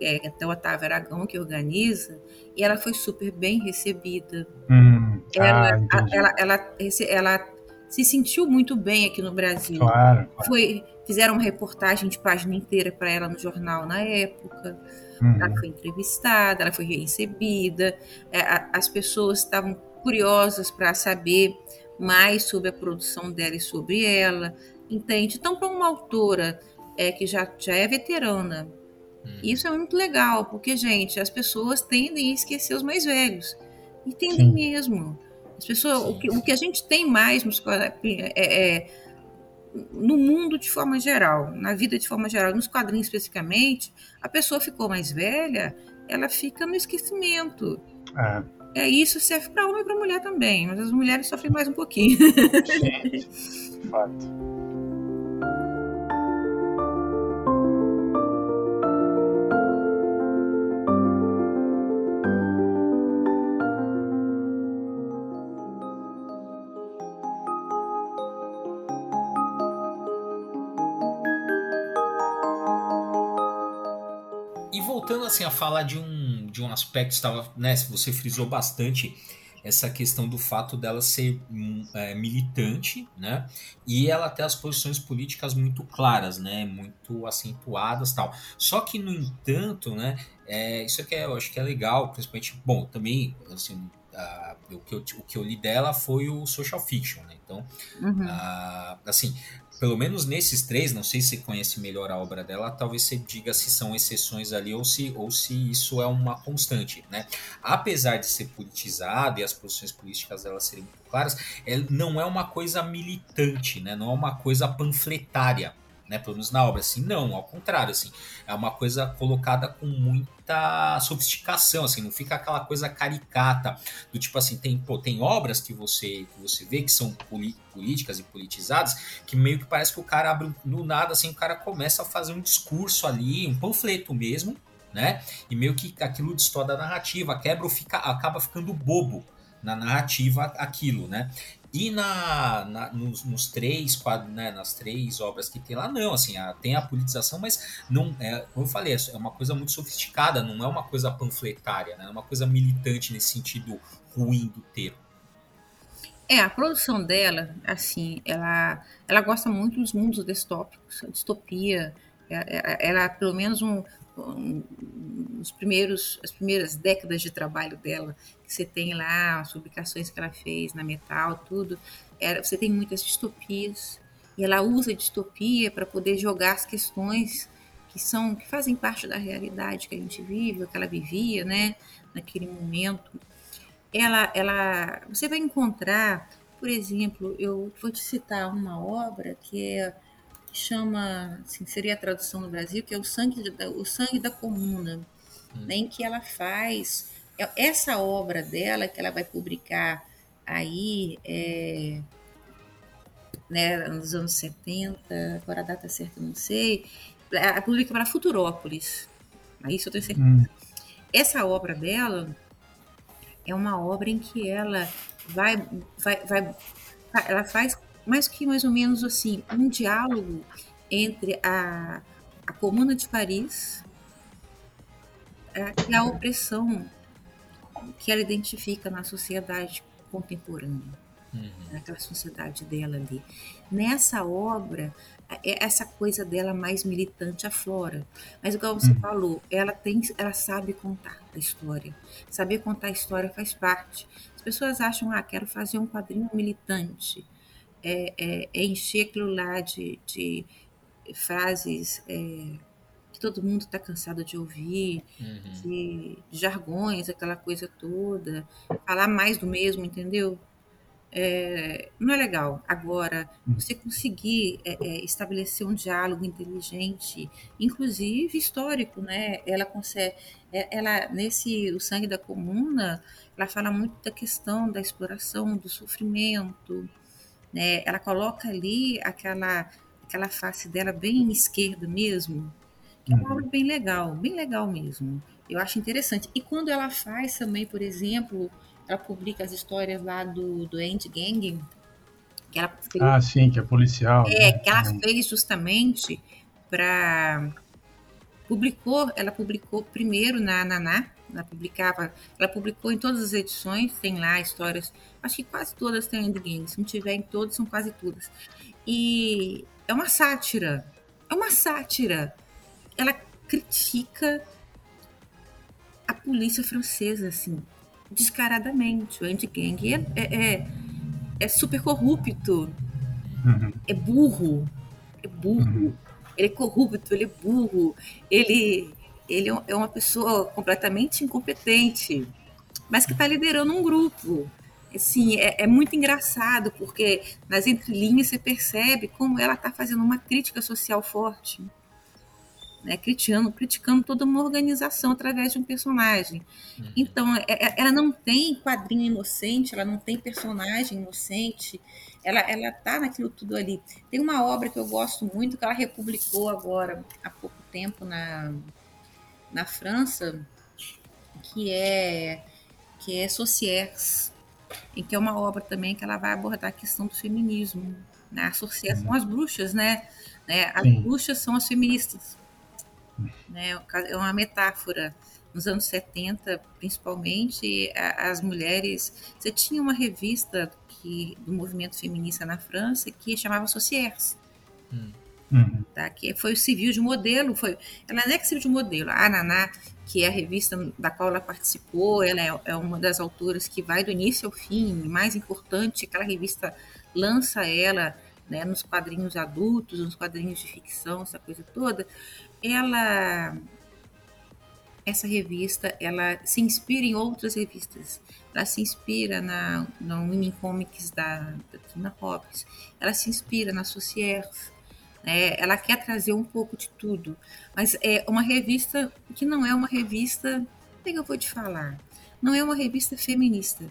Speaker 3: é, até o Otávio Aragão que organiza, e ela foi super bem recebida.
Speaker 2: Hum,
Speaker 3: ela, ah, ela, ela, ela, se sentiu muito bem aqui no Brasil.
Speaker 2: Claro,
Speaker 3: claro. Foi, fizeram uma reportagem de página inteira para ela no jornal na época. Uhum. Ela foi entrevistada, ela foi recebida. É, as pessoas estavam curiosas para saber mais sobre a produção dela e sobre ela. Entende? Então, para uma autora é, que já, já é veterana, Hum. Isso é muito legal, porque, gente, as pessoas tendem a esquecer os mais velhos. E tendem Sim. mesmo. As pessoas, o que, o que, a gente tem mais nos, é, é, no mundo de forma geral, na vida de forma geral, nos quadrinhos especificamente, a pessoa ficou mais velha, ela fica no esquecimento. É. É isso serve para homem e para mulher também, mas as mulheres sofrem mais um pouquinho. Sim, fato.
Speaker 1: Assim a falar de um, de um aspecto, estava, né, você frisou bastante essa questão do fato dela ser hum, é, militante, né? E ela ter as posições políticas muito claras, né? Muito acentuadas, tal. Só que no entanto, né? É, isso aqui é, eu acho que é legal, principalmente, bom, também assim, uh, o, que eu, o que eu li dela foi o social fiction, né? Então, uhum. uh, assim, pelo menos nesses três, não sei se você conhece melhor a obra dela, talvez você diga se são exceções ali ou se, ou se isso é uma constante, né? Apesar de ser politizado e as posições políticas dela serem muito claras, ela não é uma coisa militante, né? Não é uma coisa panfletária, né? Pelo menos na obra, assim, não, ao contrário, assim, é uma coisa colocada com muita sofisticação, assim, não fica aquela coisa caricata, do tipo assim, tem, pô, tem obras que você, que você vê que são políticas e politizadas, que meio que parece que o cara abre no nada, assim, o cara começa a fazer um discurso ali, um panfleto mesmo, né? E meio que aquilo distorce a narrativa, quebra ou fica, acaba ficando bobo na narrativa aquilo, né? E na, na nos, nos, três quadros, né, nas três obras que tem lá, não, assim, a, tem a politização, mas não é, como eu falei, é uma coisa muito sofisticada, não é uma coisa panfletária, né, é uma coisa militante nesse sentido ruim do termo.
Speaker 3: É, a produção dela, assim, ela, ela gosta muito dos mundos distópicos, a distopia, é, é, ela, pelo menos um, os primeiros, as primeiras décadas de trabalho dela, você tem lá, as publicações que ela fez na Metal, tudo, era, você tem muitas distopias, e ela usa a distopia para poder jogar as questões que são que fazem parte da realidade que a gente vive, que ela vivia, né, naquele momento. Ela, ela, você vai encontrar, por exemplo, eu vou te citar uma obra que é chama, assim, seria a tradução no Brasil, que é o sangue, da, o sangue da comuna, hum. né, em que ela faz essa obra dela que ela vai publicar aí é, né, nos anos 70, agora a data certa não sei, ela publica para Futurópolis, isso eu tenho certeza. Hum. Essa obra dela é uma obra em que ela vai, vai, vai ela faz mas que mais ou menos assim, um diálogo entre a, a Comuna de Paris e a opressão que ela identifica na sociedade contemporânea, uhum. naquela sociedade dela ali. Nessa obra, é essa coisa dela mais militante aflora. Mas igual você uhum. falou, ela tem, ela sabe contar a história. Saber contar a história faz parte. As pessoas acham, ah, quero fazer um quadrinho militante é, é, é encher aquilo lá de, de frases é, todo mundo está cansado de ouvir, uhum. de, jargões, aquela coisa toda, falar mais do mesmo, entendeu? é, não é legal. Agora, você conseguir é, é, estabelecer um diálogo inteligente, inclusive histórico, né? Ela consegue, é, ela nesse o sangue da comuna, ela fala muito da questão da exploração, do sofrimento, né? Ela coloca ali aquela aquela face dela bem esquerda mesmo, é uma uhum. obra bem legal, bem legal mesmo. Eu acho interessante. E quando ela faz também, por exemplo, ela publica as histórias lá do, do End Gang.
Speaker 2: Que ela fez, ah, sim, que é policial.
Speaker 3: É, né? que ela fez justamente para. Publicou, ela publicou primeiro na Naná, ela publicava, ela publicou em todas as edições, tem lá histórias, acho que quase todas têm End Gang, se não tiver em todas, são quase todas. E é uma sátira, é uma sátira. Ela critica a polícia francesa, assim, descaradamente. O anti-gang é, é, é, é, super corrupto, uhum. é burro, é burro, uhum. ele é corrupto, ele é burro, ele, ele é, é uma pessoa completamente incompetente, mas que está liderando um grupo. Assim, é, é, muito engraçado, porque nas entrelinhas você percebe como ela está fazendo uma crítica social forte né, criticando, criticando toda uma organização através de um personagem. Uhum. Então, é, é, ela não tem quadrinho inocente, ela não tem personagem inocente, ela, ela tá naquilo tudo ali. Tem uma obra que eu gosto muito, que ela republicou agora, há pouco tempo, na, na França, que é, que é Sociers, em que é uma obra também que ela vai abordar a questão do feminismo. Né? A Sociers uhum. são as bruxas, né? né? As Sim. bruxas são as feministas né? É uma metáfora. Nos anos 70, principalmente, as mulheres. Você tinha uma revista que, do movimento feminista na França que chamava Sociers. Hum. Uhum. Tá, que foi o civil de modelo, foi, ela não é que civil de modelo, a Naná, que é a revista da qual ela participou, ela é, é, uma das autoras que vai do início ao fim, mais importante, aquela revista lança ela né, nos quadrinhos adultos, nos quadrinhos de ficção, essa coisa toda, ela essa revista ela se inspira em outras revistas. Ela se inspira na no Women Comics da, da Tina Hobbs. Ela se inspira na Sociers. Né? Ela quer trazer um pouco de tudo. Mas é uma revista que não é uma revista. O que eu vou te falar? Não é uma revista feminista.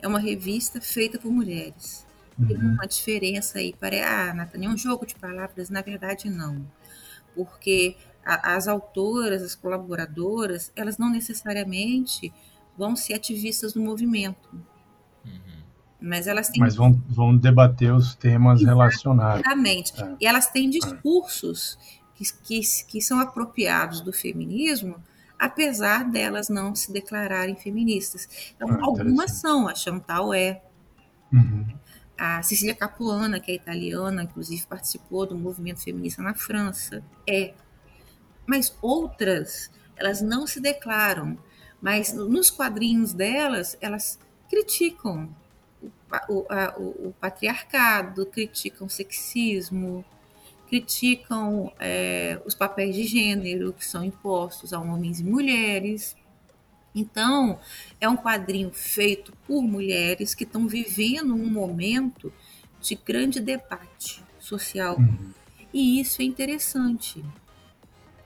Speaker 3: É uma revista feita por mulheres. Uhum. Tem uma diferença aí. Para, ah, Nathalie, é um jogo de palavras. Na verdade, não. Porque as autoras, as colaboradoras, elas não necessariamente vão ser ativistas do movimento. Uhum. Mas elas têm.
Speaker 2: Mas vão, vão debater os temas Exatamente. relacionados.
Speaker 3: Exatamente. É. E elas têm discursos que, que, que são apropriados do feminismo, apesar delas não se declararem feministas. Então, ah, algumas são, a Chantal é. Uhum. A Cecília Capuana, que é italiana, inclusive participou do movimento feminista na França, é mas outras elas não se declaram, mas nos quadrinhos delas elas criticam o, o, a, o patriarcado, criticam o sexismo, criticam é, os papéis de gênero que são impostos a homens e mulheres. Então, é um quadrinho feito por mulheres que estão vivendo um momento de grande debate social. Uhum. E isso é interessante.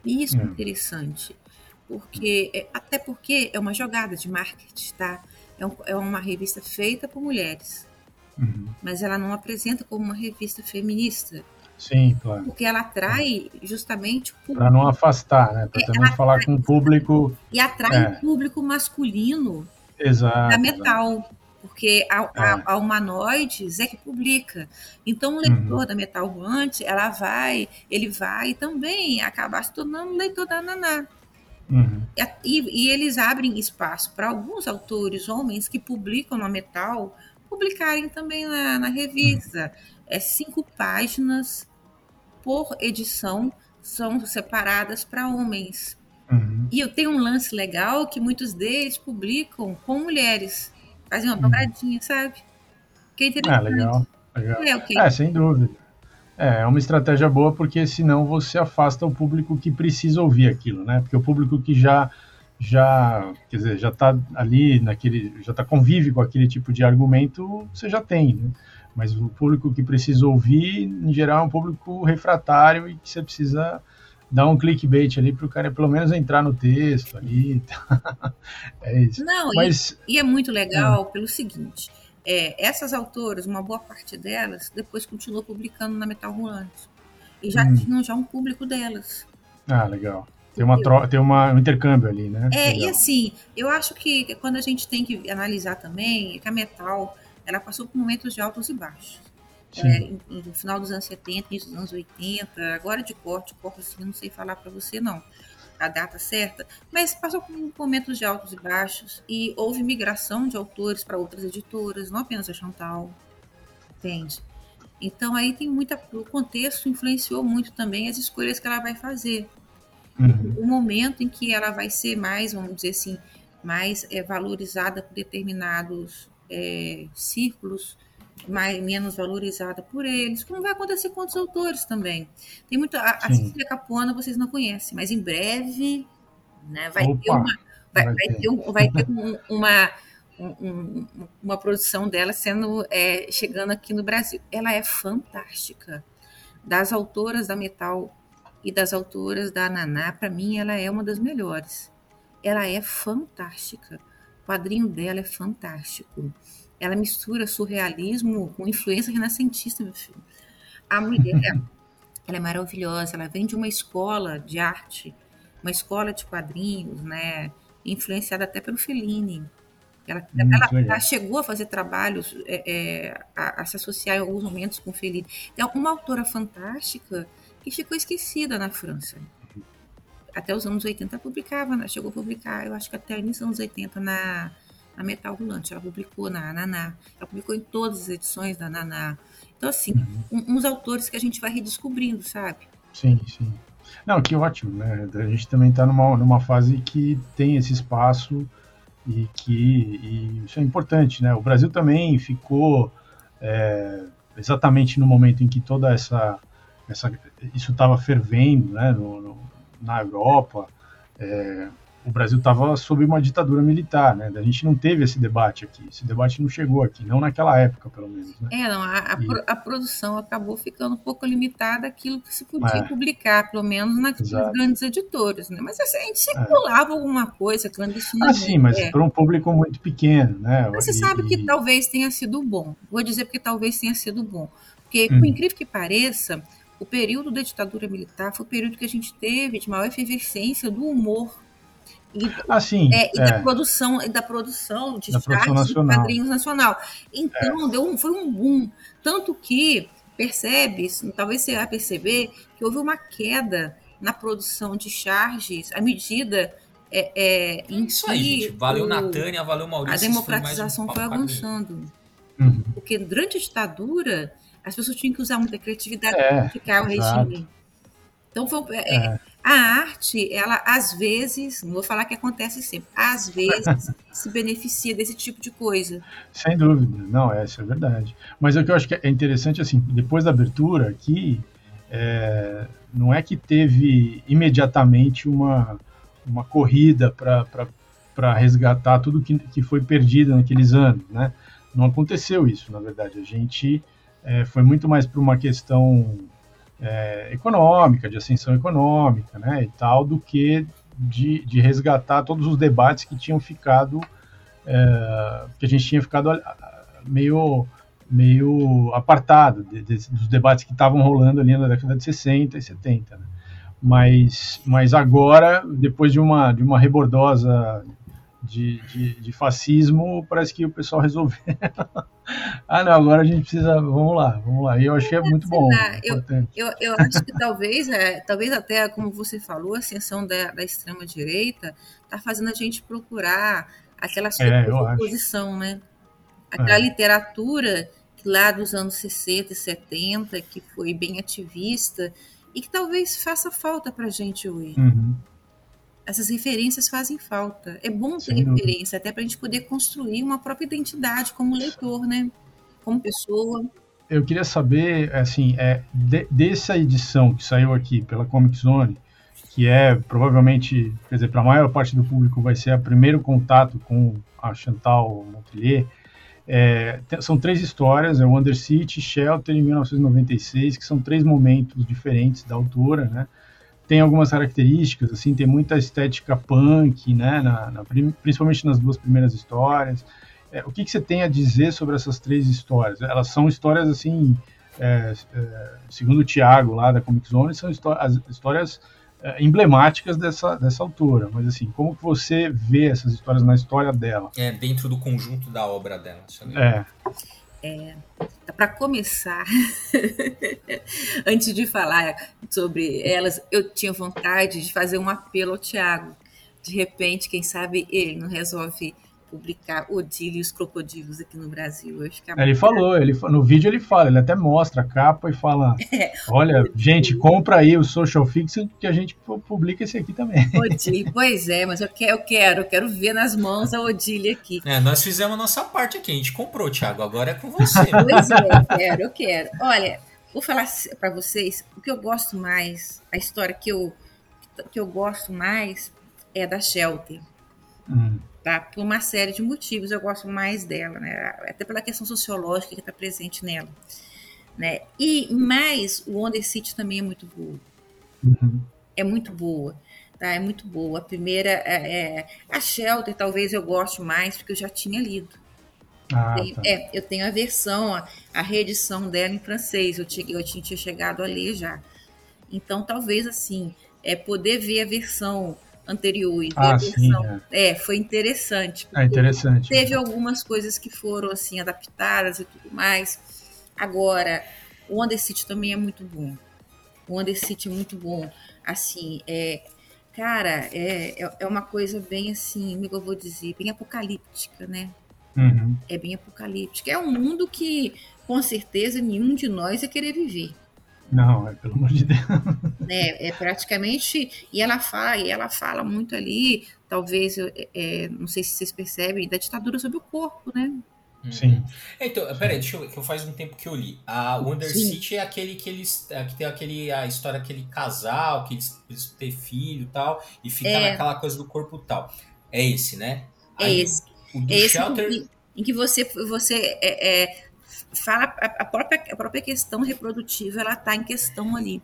Speaker 3: E isso é, é interessante, porque é, até porque é uma jogada de marketing, tá? É, um, é uma revista feita por mulheres, uhum. mas ela não apresenta como uma revista feminista.
Speaker 2: Sim, claro.
Speaker 3: Porque ela atrai justamente
Speaker 2: Para não afastar, né? Para é, também falar com o público.
Speaker 3: E atrai é. o público masculino
Speaker 2: exato,
Speaker 3: da metal. Exato porque a, a, é. a Humanoides é que publica. Então, o leitor uhum. da Metal Hunt, ela vai, ele vai também acabar se tornando leitor da Naná. Uhum. E, e, eles abrem espaço para alguns autores, homens, que publicam na Metal, publicarem também na, na revista. Uhum. É cinco páginas por edição são separadas para homens. Uhum. E eu tenho um lance legal que muitos deles publicam com mulheres. Fazer uma dobradinha, sabe? Que é interessante.
Speaker 2: É, legal. Legal. É, okay. é, sem dúvida. É, é uma estratégia boa porque senão você afasta o público que precisa ouvir aquilo, né? Porque o público que já já, quer dizer, já está ali naquele, já está convive com aquele tipo de argumento, você já tem, né? Mas o público que precisa ouvir, em geral, é um público refratário e que você precisa dar um clickbait ali para o cara pelo menos entrar no texto ali.
Speaker 3: é isso. Não, Mas, e, e é muito legal é. pelo seguinte: é, essas autoras, uma boa parte delas, depois continuou publicando na Metal Rolante. E já hum. tinham já um público delas.
Speaker 2: Ah, legal. Tem, uma tro tem uma, um intercâmbio ali, né?
Speaker 3: É, legal. e assim, eu acho que quando a gente tem que analisar também, é que a Metal ela passou por momentos de altos e baixos. É, no final dos anos 70, início dos anos 80, agora de corte, corte assim, não sei falar para você não, a data certa, mas passou por momentos de altos e baixos e houve migração de autores para outras editoras, não apenas a Chantal, entende? Então aí tem muita, o contexto influenciou muito também as escolhas que ela vai fazer. Uhum. O momento em que ela vai ser mais, vamos dizer assim, mais é, valorizada por determinados é, círculos, mais, menos valorizada por eles, como vai acontecer com outros autores também. Tem muito. A, a Cecília Capuana vocês não conhecem, mas em breve né, vai, ter uma, vai, vai, ter, um, vai ter um, uma, um, uma produção dela sendo é, chegando aqui no Brasil. Ela é fantástica. Das autoras da Metal e das autoras da Naná, para mim, ela é uma das melhores. Ela é fantástica. O quadrinho dela é fantástico. Ela mistura surrealismo com influência renascentista, meu filho. A mulher, ela é maravilhosa. Ela vem de uma escola de arte, uma escola de quadrinhos, né? Influenciada até pelo Fellini. Ela, ela, ela, chegou a fazer trabalhos, é, é, a, a, se associar em alguns momentos com Fellini. É uma autora fantástica que ficou esquecida na França até os anos 80 publicava, né? chegou a publicar, eu acho que até início dos anos 80 na, na Metal Rolante, ela publicou na Naná, ela publicou em todas as edições da Naná. Então, assim, uhum. um, uns autores que a gente vai redescobrindo, sabe?
Speaker 2: Sim, sim. Não, que ótimo, né? A gente também está numa, numa fase que tem esse espaço e que e isso é importante, né? O Brasil também ficou é, exatamente no momento em que toda essa, essa isso estava fervendo, né? No, no, na Europa, é, o Brasil estava sob uma ditadura militar, né? A gente não teve esse debate aqui, esse debate não chegou aqui, não naquela época, pelo menos. Né?
Speaker 3: É, não, a, a, e... a, produção acabou ficando um pouco limitada àquilo que se podia é. publicar, pelo menos naqueles Exato. grandes editores, né? Mas assim, a gente circulava é. alguma coisa clandestinamente.
Speaker 2: Ah, sim, mas é. para um público muito pequeno, né?
Speaker 3: Mas você e, sabe que talvez tenha sido bom. Vou dizer porque talvez tenha sido bom. Porque, hum. por incrível que pareça, o período da ditadura militar foi o período que a gente teve de maior efervescência do humor
Speaker 2: e, assim,
Speaker 3: é, e é. da produção e da produção de charts de quadrinhos nacional. Então é. deu um, foi um boom, tanto que percebe, talvez você vai perceber que houve uma queda na produção de charges à medida é, é, em
Speaker 1: Isso que aí, gente. Valeu o, Natânia, valeu Maurício.
Speaker 3: A democratização foi, um foi avançando. Uhum. Porque durante a ditadura as pessoas tinham que usar muita criatividade é, para criticar o regime. Então, foi, é, é. a arte, ela às vezes, não vou falar que acontece sempre, às vezes se beneficia desse tipo de coisa.
Speaker 2: Sem dúvida, não, essa é verdade. Mas o que eu acho que é interessante, assim, depois da abertura aqui, é, não é que teve imediatamente uma, uma corrida para resgatar tudo que, que foi perdido naqueles anos, né? Não aconteceu isso, na verdade. A gente é, foi muito mais para uma questão é, econômica, de ascensão econômica, né, e tal, do que de, de resgatar todos os debates que tinham ficado, é, que a gente tinha ficado meio meio apartado de, de, dos debates que estavam rolando ali na década de 60 e 70, né? Mas, mas agora, depois de uma, de uma rebordosa de, de, de fascismo, parece que o pessoal resolveu. Ah, não, agora a gente precisa. Vamos lá, vamos lá. E eu achei muito bom.
Speaker 3: Eu, eu, eu, acho que talvez, é, talvez até, como você falou, a ascensão da, da extrema-direita está fazendo a gente procurar aquela
Speaker 2: é,
Speaker 3: oposição, né? Aquela é. literatura lá dos anos 60 e 70, que foi bem ativista, e que talvez faça falta para a gente hoje. Uhum essas referências fazem falta. É bom ter Sim. referência, até para a gente poder construir uma própria identidade como leitor, né? Como pessoa.
Speaker 2: eu queria saber, assim, é, de, dessa edição que saiu aqui pela Comic Zone, que é provavelmente, quer dizer, para a maior parte do público vai ser o primeiro contato com a Chantal Montelier, é, são três histórias, é o Undercity, Shelter em 1996, que são três momentos diferentes da autora, né? Tem algumas características, assim, tem muita estética punk, né? Na, na, principalmente nas duas primeiras histórias. É, o que, que, você tem a dizer sobre essas três histórias? Elas são histórias, assim, é, é segundo o Tiago, lá da Comic Zone, são histórias é, emblemáticas dessa, dessa autora, mas assim, como que você vê essas histórias na história dela?
Speaker 1: É, dentro do conjunto da obra dela.
Speaker 2: É.
Speaker 3: é Para começar, antes de falar sobre elas, eu tinha vontade de fazer um apelo ao Tiago. De repente, quem sabe ele não resolve publicar Odile e os crocodilos aqui no Brasil.
Speaker 2: ele falou, ele, no vídeo ele fala, ele até mostra a capa e fala: é, Olha, gente, compra aí o Social Fiction que a gente publica esse aqui também.
Speaker 3: Odile, pois é, mas eu quero, eu quero, eu quero ver nas mãos a Odile aqui.
Speaker 1: É, nós fizemos a nossa parte aqui, a gente comprou, Thiago, agora é com você.
Speaker 3: Pois é, eu quero, eu quero. Olha, vou falar para vocês o que eu gosto mais, a história que eu, que eu gosto mais é da Shelter. Hum tá? Por uma série de motivos eu gosto mais dela, né? Até pela questão sociológica que está presente nela, né? E mais o Wonder City também é muito boa. Uhum. É muito boa, tá? É muito boa. A primeira é, é, a Shelter talvez eu goste mais porque eu já tinha lido. Ah, tá. É, eu tenho a versão, a, a, reedição dela em francês. Eu tinha, eu tinha chegado a ler já. Então, talvez assim, é poder ver a versão anterior e
Speaker 2: ah, sim,
Speaker 3: é. é. foi interessante.
Speaker 2: É interessante.
Speaker 3: Teve algumas coisas que foram assim adaptadas e tudo mais. Agora, o Under City também é muito bom. O Under City é muito bom. Assim, é, cara, é, é, é uma coisa bem assim, como eu vou dizer, bem apocalíptica, né? Uhum. É bem apocalíptica. É um mundo que, com certeza, nenhum de nós ia querer viver.
Speaker 2: Não, é pelo amor de Deus.
Speaker 3: É, é praticamente. E ela fala, e ela fala muito ali, talvez, é, não sei se vocês percebem, da ditadura sobre o corpo, né?
Speaker 2: Uhum. Sim.
Speaker 1: Então, peraí, deixa eu que eu faz um tempo que eu li. A Wonder Sim. City é aquele que eles. É, que tem aquele, a história aquele casal, que eles, eles têm filho e tal, e fica é. naquela coisa do corpo tal. É esse, né?
Speaker 3: É Aí, esse. O do é esse Shelter. Em, em que você, você é, é fala a, própria, a própria questão reprodutiva ela está em questão ali.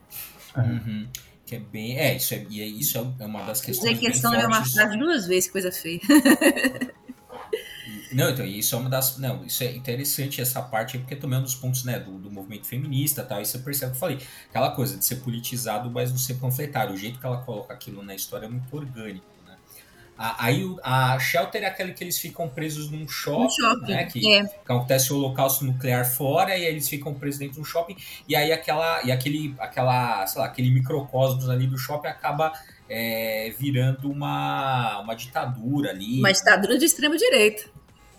Speaker 1: Uhum. Que é bem. É, isso é, é isso é uma das questões.
Speaker 3: Dizer questão é uma frase duas vezes, coisa feia.
Speaker 1: Não, então, isso é uma das. Não, isso é interessante essa parte, porque também é um dos pontos, né, do, do movimento feminista tal. E você percebe que eu falei. Aquela coisa de ser politizado, mas não ser panfletário. O jeito que ela coloca aquilo na história é muito orgânico. Aí a Shelter é aquele que eles ficam presos num shopping, shopping né? Que, é. que, acontece o holocausto nuclear fora e aí eles ficam presos dentro do shopping e aí aquela e aquele aquela sei lá aquele microcosmos ali do shopping acaba é, virando uma, uma ditadura ali.
Speaker 3: Uma ditadura de extrema direita.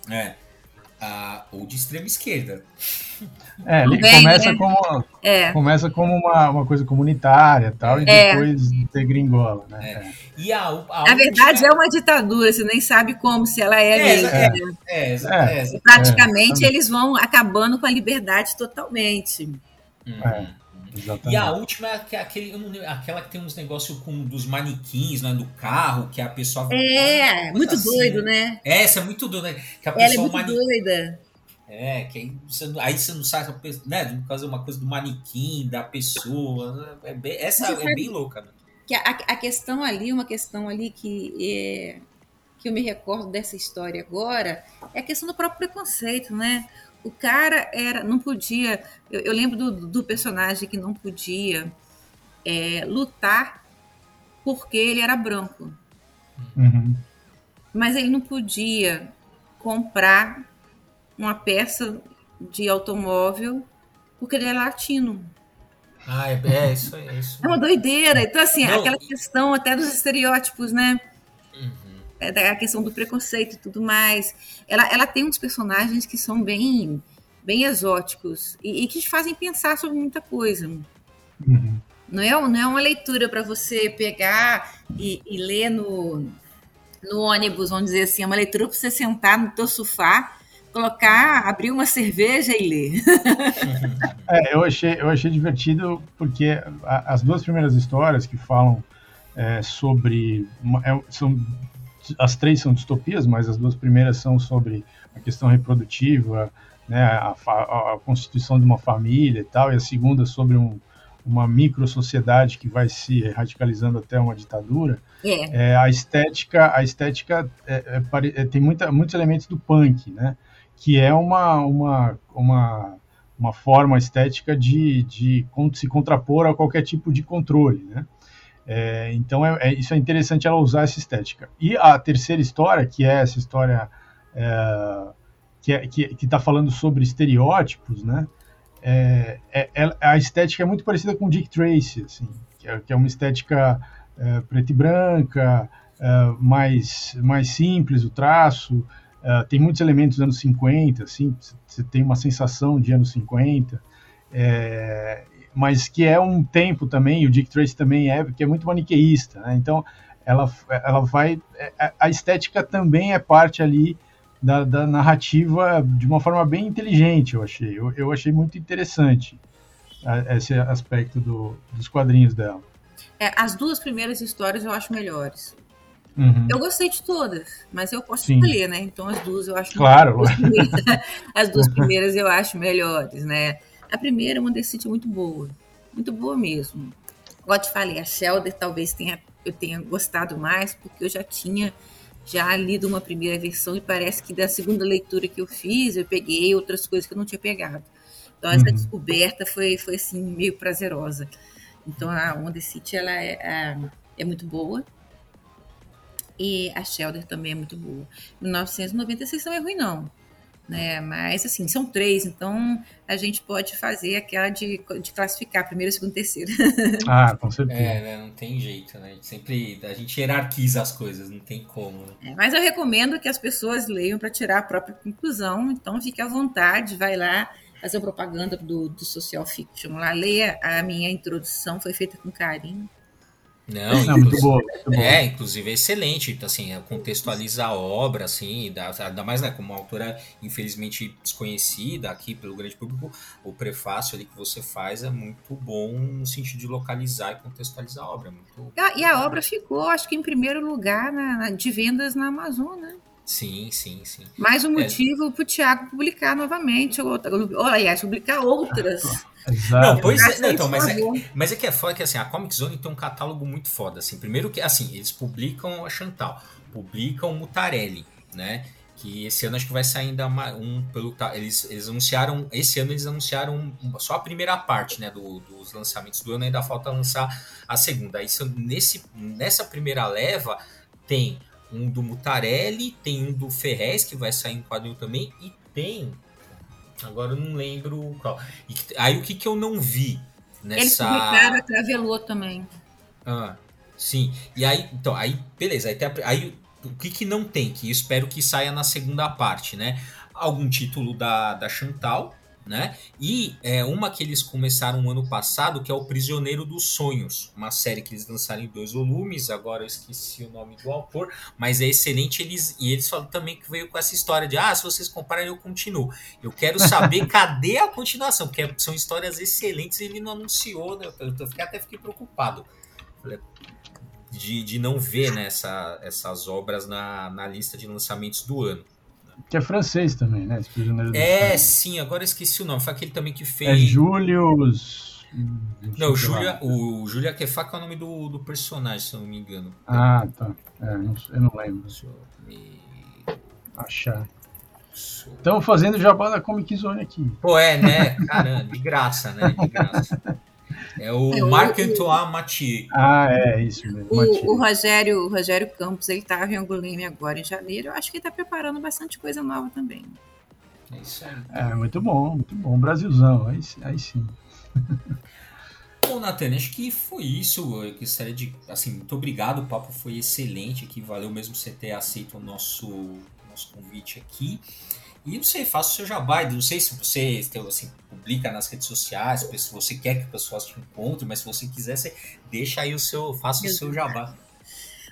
Speaker 1: É ou de extrema esquerda.
Speaker 2: É, ele começa né? como, é. começa como uma, uma coisa comunitária tal, e é. depois degringola. Né? É.
Speaker 3: E a, a Na verdade, é uma ditadura, você nem sabe como, se ela é.
Speaker 1: É, é, é,
Speaker 3: Praticamente, eles vão acabando com a liberdade totalmente.
Speaker 1: Uhum. Exatamente. E a última é aquele, aquela que tem uns negócios com dos manequins, né? Do carro, que a pessoa.
Speaker 3: É, muito assim. doido, né?
Speaker 1: Essa é muito doida, né? Que a
Speaker 3: pessoa Ela é muito doida.
Speaker 1: É, que aí você, aí você não sabe, né? Por causa uma coisa do manequim, da pessoa. É bem, essa você é bem louca, né?
Speaker 3: Que a, a, questão ali, uma questão ali que é, que eu me recordo dessa história agora, é a questão do próprio preconceito, né? O cara era não podia. Eu, eu lembro do, do, personagem que não podia é, lutar porque ele era branco. Uhum. Mas ele não podia comprar uma peça de automóvel porque ele é latino.
Speaker 1: Ah, é, é isso, é isso.
Speaker 3: É uma doideira. Então, assim, não, aquela questão até dos estereótipos, né? É, a questão do preconceito e tudo mais. Ela, ela tem uns personagens que são bem, bem exóticos e, e que te fazem pensar sobre muita coisa. Uhum. Não, é, não é uma leitura para você pegar e, e, ler no, no ônibus, vamos dizer assim, é uma leitura para você sentar no teu sofá, colocar, abrir uma cerveja e ler.
Speaker 2: é, eu achei, eu achei divertido porque as duas primeiras histórias que falam é, sobre. É, são, as três são distopias, mas as duas primeiras são sobre a questão reprodutiva, né, a, a, a constituição de uma família e tal, e a segunda sobre um, uma micro sociedade que vai se radicalizando até uma ditadura. É. é a estética, a estética é, é, é, tem muita, muitos elementos do punk, né? Que é uma, uma, uma, uma forma estética de, de se contrapor a qualquer tipo de controle, né? É, então é, é, isso é interessante ela usar essa estética. E a terceira história, que é essa história é, que é, está falando sobre estereótipos, né? É, é, é, a estética é muito parecida com Dick Tracy, assim, que é, que é uma estética é, preta e branca, mais, mais simples o traço, tem muitos elementos dos anos 50, assim, você tem uma sensação de anos 50, mas que é um tempo também, o Dick Tracy também é, que é muito maniqueísta, né? então ela, ela vai, a estética também é parte ali da, da, narrativa de uma forma bem inteligente, eu achei. Eu, eu achei muito interessante esse aspecto do, dos quadrinhos dela.
Speaker 3: É, as duas primeiras histórias eu acho melhores. Uhum. Eu gostei de todas, mas eu posso Sim. escolher, né? Então as duas eu acho
Speaker 2: Claro.
Speaker 3: As duas primeiras eu acho melhores, né? A primeira, uma City, é muito boa. Muito boa mesmo. Igual te falei, a Shelder talvez tenha, eu tenha gostado mais, porque eu já tinha já lido uma primeira versão e parece que da segunda leitura que eu fiz, eu peguei outras coisas que eu não tinha pegado. Então, essa uhum. descoberta foi, foi assim, meio prazerosa. Então, a Wonder City, ela é, é, é muito boa. E a Shelter também é muito boa. 1996 não é ruim, não né? Mas assim, são três, então a gente pode fazer aquela de, de classificar primeiro, segundo, terceiro.
Speaker 2: Ah, com certeza.
Speaker 1: É, né? não tem jeito, né? A gente sempre a gente hierarquiza as coisas, não tem como. Né?
Speaker 3: É, mas eu recomendo que as pessoas leiam para tirar a própria conclusão, então fique à vontade, vai lá fazer propaganda do, do social fiction lá, leia a minha introdução, foi feita com carinho.
Speaker 1: Não, Não muito bom, muito. É, inclusive é excelente, então, assim, contextualiza a obra, assim, dá, ainda mais, né, como uma autora infelizmente desconhecida aqui pelo grande público, o prefácio ali que você faz é muito bom no sentido de localizar e contextualizar a obra. Muito...
Speaker 3: E a obra ficou, acho que em primeiro lugar na, de vendas na Amazon, né?
Speaker 1: Sim, sim, sim.
Speaker 3: Mais um é. motivo é. para o Tiago publicar novamente, ou, ou aliás, publicar outras.
Speaker 1: Exato. Não, pois é, não, então, mas é, mas é que é foda que assim, a Comic Zone tem um catálogo muito foda, assim. Primeiro que assim, eles publicam a Chantal, publicam o Mutarelli, né? Que esse ano acho que vai sair ainda um pelo eles, eles anunciaram, esse ano eles anunciaram só a primeira parte, né, do, dos lançamentos do ano, ainda falta lançar a segunda. Aí nesse nessa primeira leva tem um do Mutarelli, tem um do Ferrez que vai sair em quadrinho também e tem Agora eu não lembro qual. E, aí o que, que eu não vi nessa. Eles
Speaker 3: publicaram a Travelô também.
Speaker 1: Ah, sim. E aí, então, aí, beleza. Aí, a, aí o que, que não tem? Que espero que saia na segunda parte, né? Algum título da, da Chantal, né? E é, uma que eles começaram ano passado, que é o Prisioneiro dos Sonhos, uma série que eles lançaram em dois volumes, agora eu esqueci o nome do autor, mas é excelente, eles, e eles falam também que veio com essa história de, ah, se vocês comprarem eu continuo. Eu quero saber cadê a continuação, porque são histórias excelentes e ele não anunciou, né? Eu, eu até fiquei preocupado de, de não ver né, essa, essas obras na, na lista de lançamentos do ano.
Speaker 2: Que é francês também, né?
Speaker 1: é, sim, agora esqueci o nome. Foi aquele também que fez.
Speaker 2: É Julius.
Speaker 1: Não, o Julia, o Julia Kefak é o nome do, do personagem, se eu não me engano.
Speaker 2: Ah, tá. É, não, eu não lembro. Me... Achar. Estamos fazendo jabá da Comic Zone aqui.
Speaker 1: Pô, é, né? Caramba, de graça, né? De graça. É o é, Marc-Antoine Mathieu.
Speaker 2: Ah, é, isso mesmo.
Speaker 3: O, o, Rogério, o Rogério Campos, ele estava em Angoulême agora em janeiro. Eu acho que ele está preparando bastante coisa nova também.
Speaker 1: É isso aí.
Speaker 2: É, muito bom, muito bom. Brasilzão, aí, aí sim.
Speaker 1: Bom, Nathan, acho que foi isso. Eu gostaria de. Assim, muito obrigado. O papo foi excelente aqui. Valeu mesmo você ter aceito o nosso, nosso convite aqui. E não sei, faça o seu jabá. Não sei se você assim, publica nas redes sociais, se você quer que pessoas te encontrem, mas se você quiser, você deixa aí o seu, faça o seu jabá.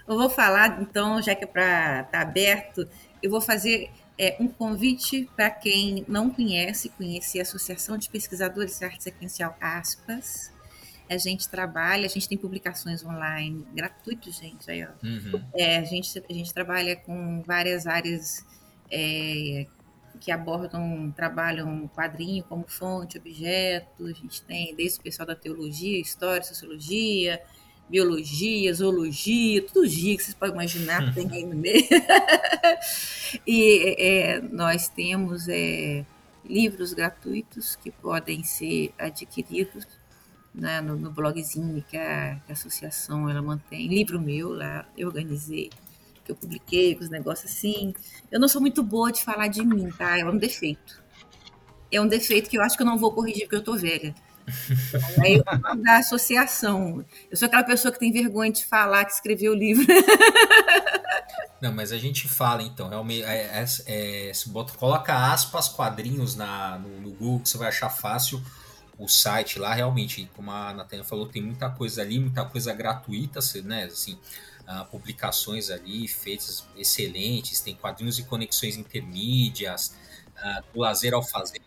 Speaker 3: Eu vou falar, então, já que é para estar tá aberto, eu vou fazer é, um convite para quem não conhece, conhecer a Associação de Pesquisadores de Arte Sequencial Aspas. A gente trabalha, a gente tem publicações online gratuitos, gente. Aí, ó. Uhum. É, a, gente, a gente trabalha com várias áreas é, que abordam, trabalham quadrinho como fonte, objeto. A gente tem desde o pessoal da teologia, história, sociologia, biologia, zoologia, tudo dia que vocês podem imaginar, tem aí no meio. e é, nós temos é, livros gratuitos que podem ser adquiridos né, no, no, blogzinho que a, que a, associação ela mantém. Livro meu lá, eu organizei, que eu publiquei, com os negócios assim. Eu não sou muito boa de falar de mim, tá? É um defeito. É um defeito que eu acho que eu não vou corrigir porque eu tô velha. Aí eu da associação. Eu sou aquela pessoa que tem vergonha de falar que escreveu o livro.
Speaker 1: Não, mas a gente fala então. É, é, é, é bota, coloca aspas, quadrinhos na, no, no, Google, que você vai achar fácil o site lá. Realmente, como a Natânia falou, tem muita coisa ali, muita coisa gratuita, né? Assim, uh, publicações ali feitas excelentes, tem quadrinhos e conexões intermídias, uh, do lazer ao fazer,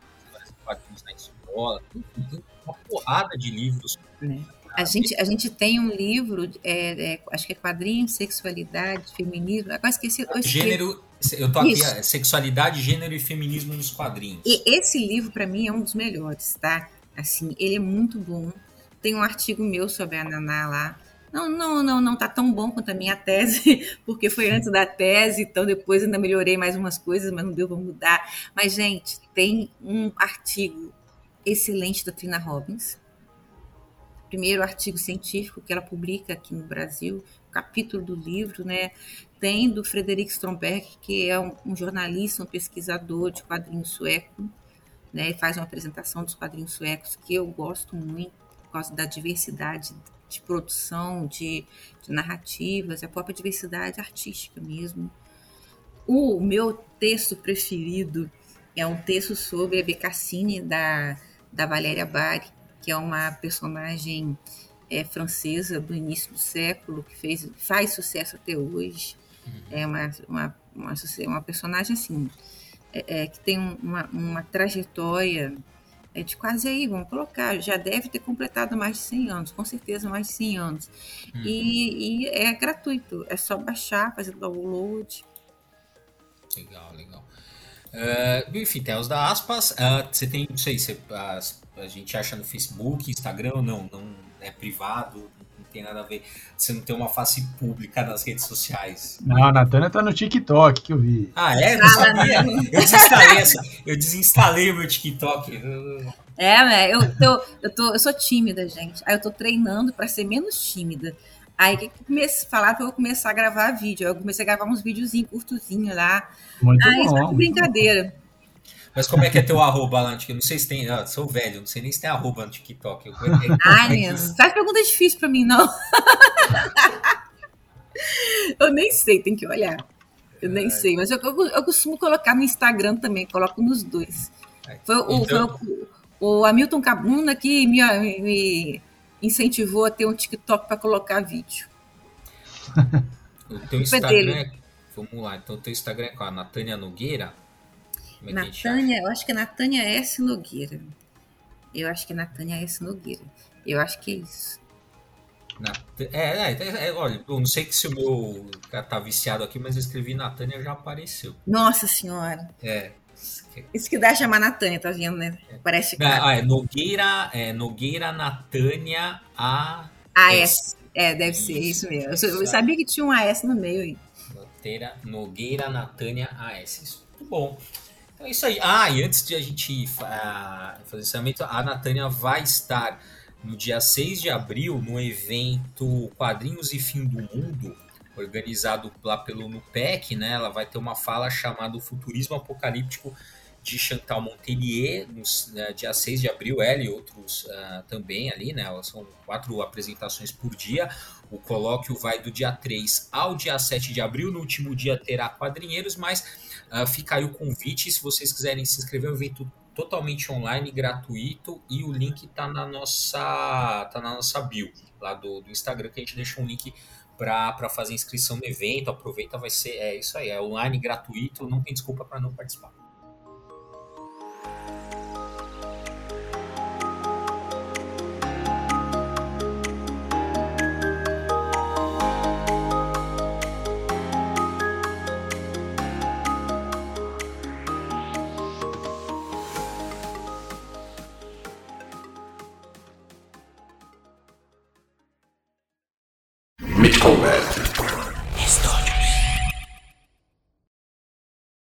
Speaker 1: quadrinhos na escola, tem, tem uma porrada de livros.
Speaker 3: É. A gente, a gente tem um livro, é, é, acho que é quadrinho, sexualidade, feminismo. Agora esqueci. Eu esqueci.
Speaker 1: Gênero, eu tô aqui, Isso. sexualidade, gênero e feminismo nos quadrinhos.
Speaker 3: E esse livro, para mim, é um dos melhores, tá? Assim, ele é muito bom. Tem um artigo meu sobre a Naná lá. Não, não, não, não tá tão bom quanto a minha tese, porque foi antes da tese, então depois ainda melhorei mais umas coisas, mas não deu para mudar. Mas, gente, tem um artigo excelente da Trina Robbins. Primeiro artigo científico que ela publica aqui no Brasil, capítulo do livro, né? Tem do Frederic Stromberg, que é um, um jornalista, um pesquisador de quadrinhos sueco, né? E faz uma apresentação dos quadrinhos suecos que eu gosto muito, por causa da diversidade de produção, de, de narrativas, a própria diversidade artística mesmo. O meu texto preferido é um texto sobre a Becassine da da Valéria Bari, que é uma personagem é, francesa do início do século, que fez, faz sucesso até hoje. Uhum. É uma, uma, uma, uma, personagem assim, é, é, que tem uma, uma trajetória é, de quase aí, vamos colocar, já deve ter completado mais de 100 anos, com certeza mais de 100 anos. Uhum. E, e, é gratuito, é só baixar, fazer download.
Speaker 1: Legal, legal. Uh, enfim, tem os da aspas. Uh, você tem, não sei, você, a, a, gente acha no Facebook, Instagram, não, não é privado, tem nada a ver. Você não tem uma face pública nas redes sociais.
Speaker 2: Não, a Natânia tá no TikTok que eu vi.
Speaker 1: Ah, é? Não sabia. Eu desinstalei, essa, eu desinstalei o meu TikTok.
Speaker 3: É, né? Eu, tô, eu, tô, eu sou tímida, gente. Aí eu tô treinando para ser menos tímida. Aí que comecei a falar que eu vou começar a gravar vídeo. Eu comecei a gravar uns videozinhos curtozinhos lá.
Speaker 2: Muito Aí, bom.
Speaker 3: Só que brincadeira.
Speaker 1: Mas como é que é teu arroba lá? Eu não sei se tem. Eu sou velho, não sei nem se tem arroba no TikTok. Eu,
Speaker 3: Ai, mesmo. Faz pergunta difícil pra mim, não. eu nem sei, tem que olhar. Eu nem Ai. sei, mas eu, eu, eu, costumo colocar no Instagram também, coloco nos dois. Foi, então... o, foi o, o Hamilton Cabuna que me, me incentivou a ter um TikTok para colocar vídeo.
Speaker 1: o teu Instagram é, Vamos lá, então o teu Instagram é com a Natânia Nogueira?
Speaker 3: É Natânia, eu acho que é Natânia S. Nogueira. Eu acho que é Natânia S. Nogueira. Eu acho que é isso.
Speaker 1: É, é, é, é, olha, eu não sei se o meu tá viciado aqui, mas eu escrevi Natânia já apareceu.
Speaker 3: Nossa senhora.
Speaker 1: É.
Speaker 3: Isso que dá chamar Natânia, tá vendo, né? Parece
Speaker 1: que. Ah, é Nogueira, é Nogueira Natânia A.
Speaker 3: AS. É, deve isso, ser isso mesmo. Eu, eu, sabia que tinha um AS no meio aí.
Speaker 1: Nogueira, Nogueira Natânia AS. Muito bom. É isso aí. Ah, e antes de a gente uh, fazer esse encerramento, a Natânia vai estar no dia 6 de abril no evento Quadrinhos e Fim do Mundo, organizado lá pelo NUPEC, né? Ela vai ter uma fala chamada Futurismo Apocalíptico de Chantal Montelier, no uh, dia 6 de abril, ela e outros uh, também ali, né? São quatro apresentações por dia. O colóquio vai do dia 3 ao dia 7 de abril. No último dia terá quadrinheiros, mas uh, fica aí o convite. Se vocês quiserem se inscrever, é um evento totalmente online, gratuito, e o link está na nossa tá na nossa bio lá do, do Instagram, que a gente deixa um link para fazer inscrição no evento. Aproveita, vai ser é isso aí, é online gratuito, não tem desculpa para não participar.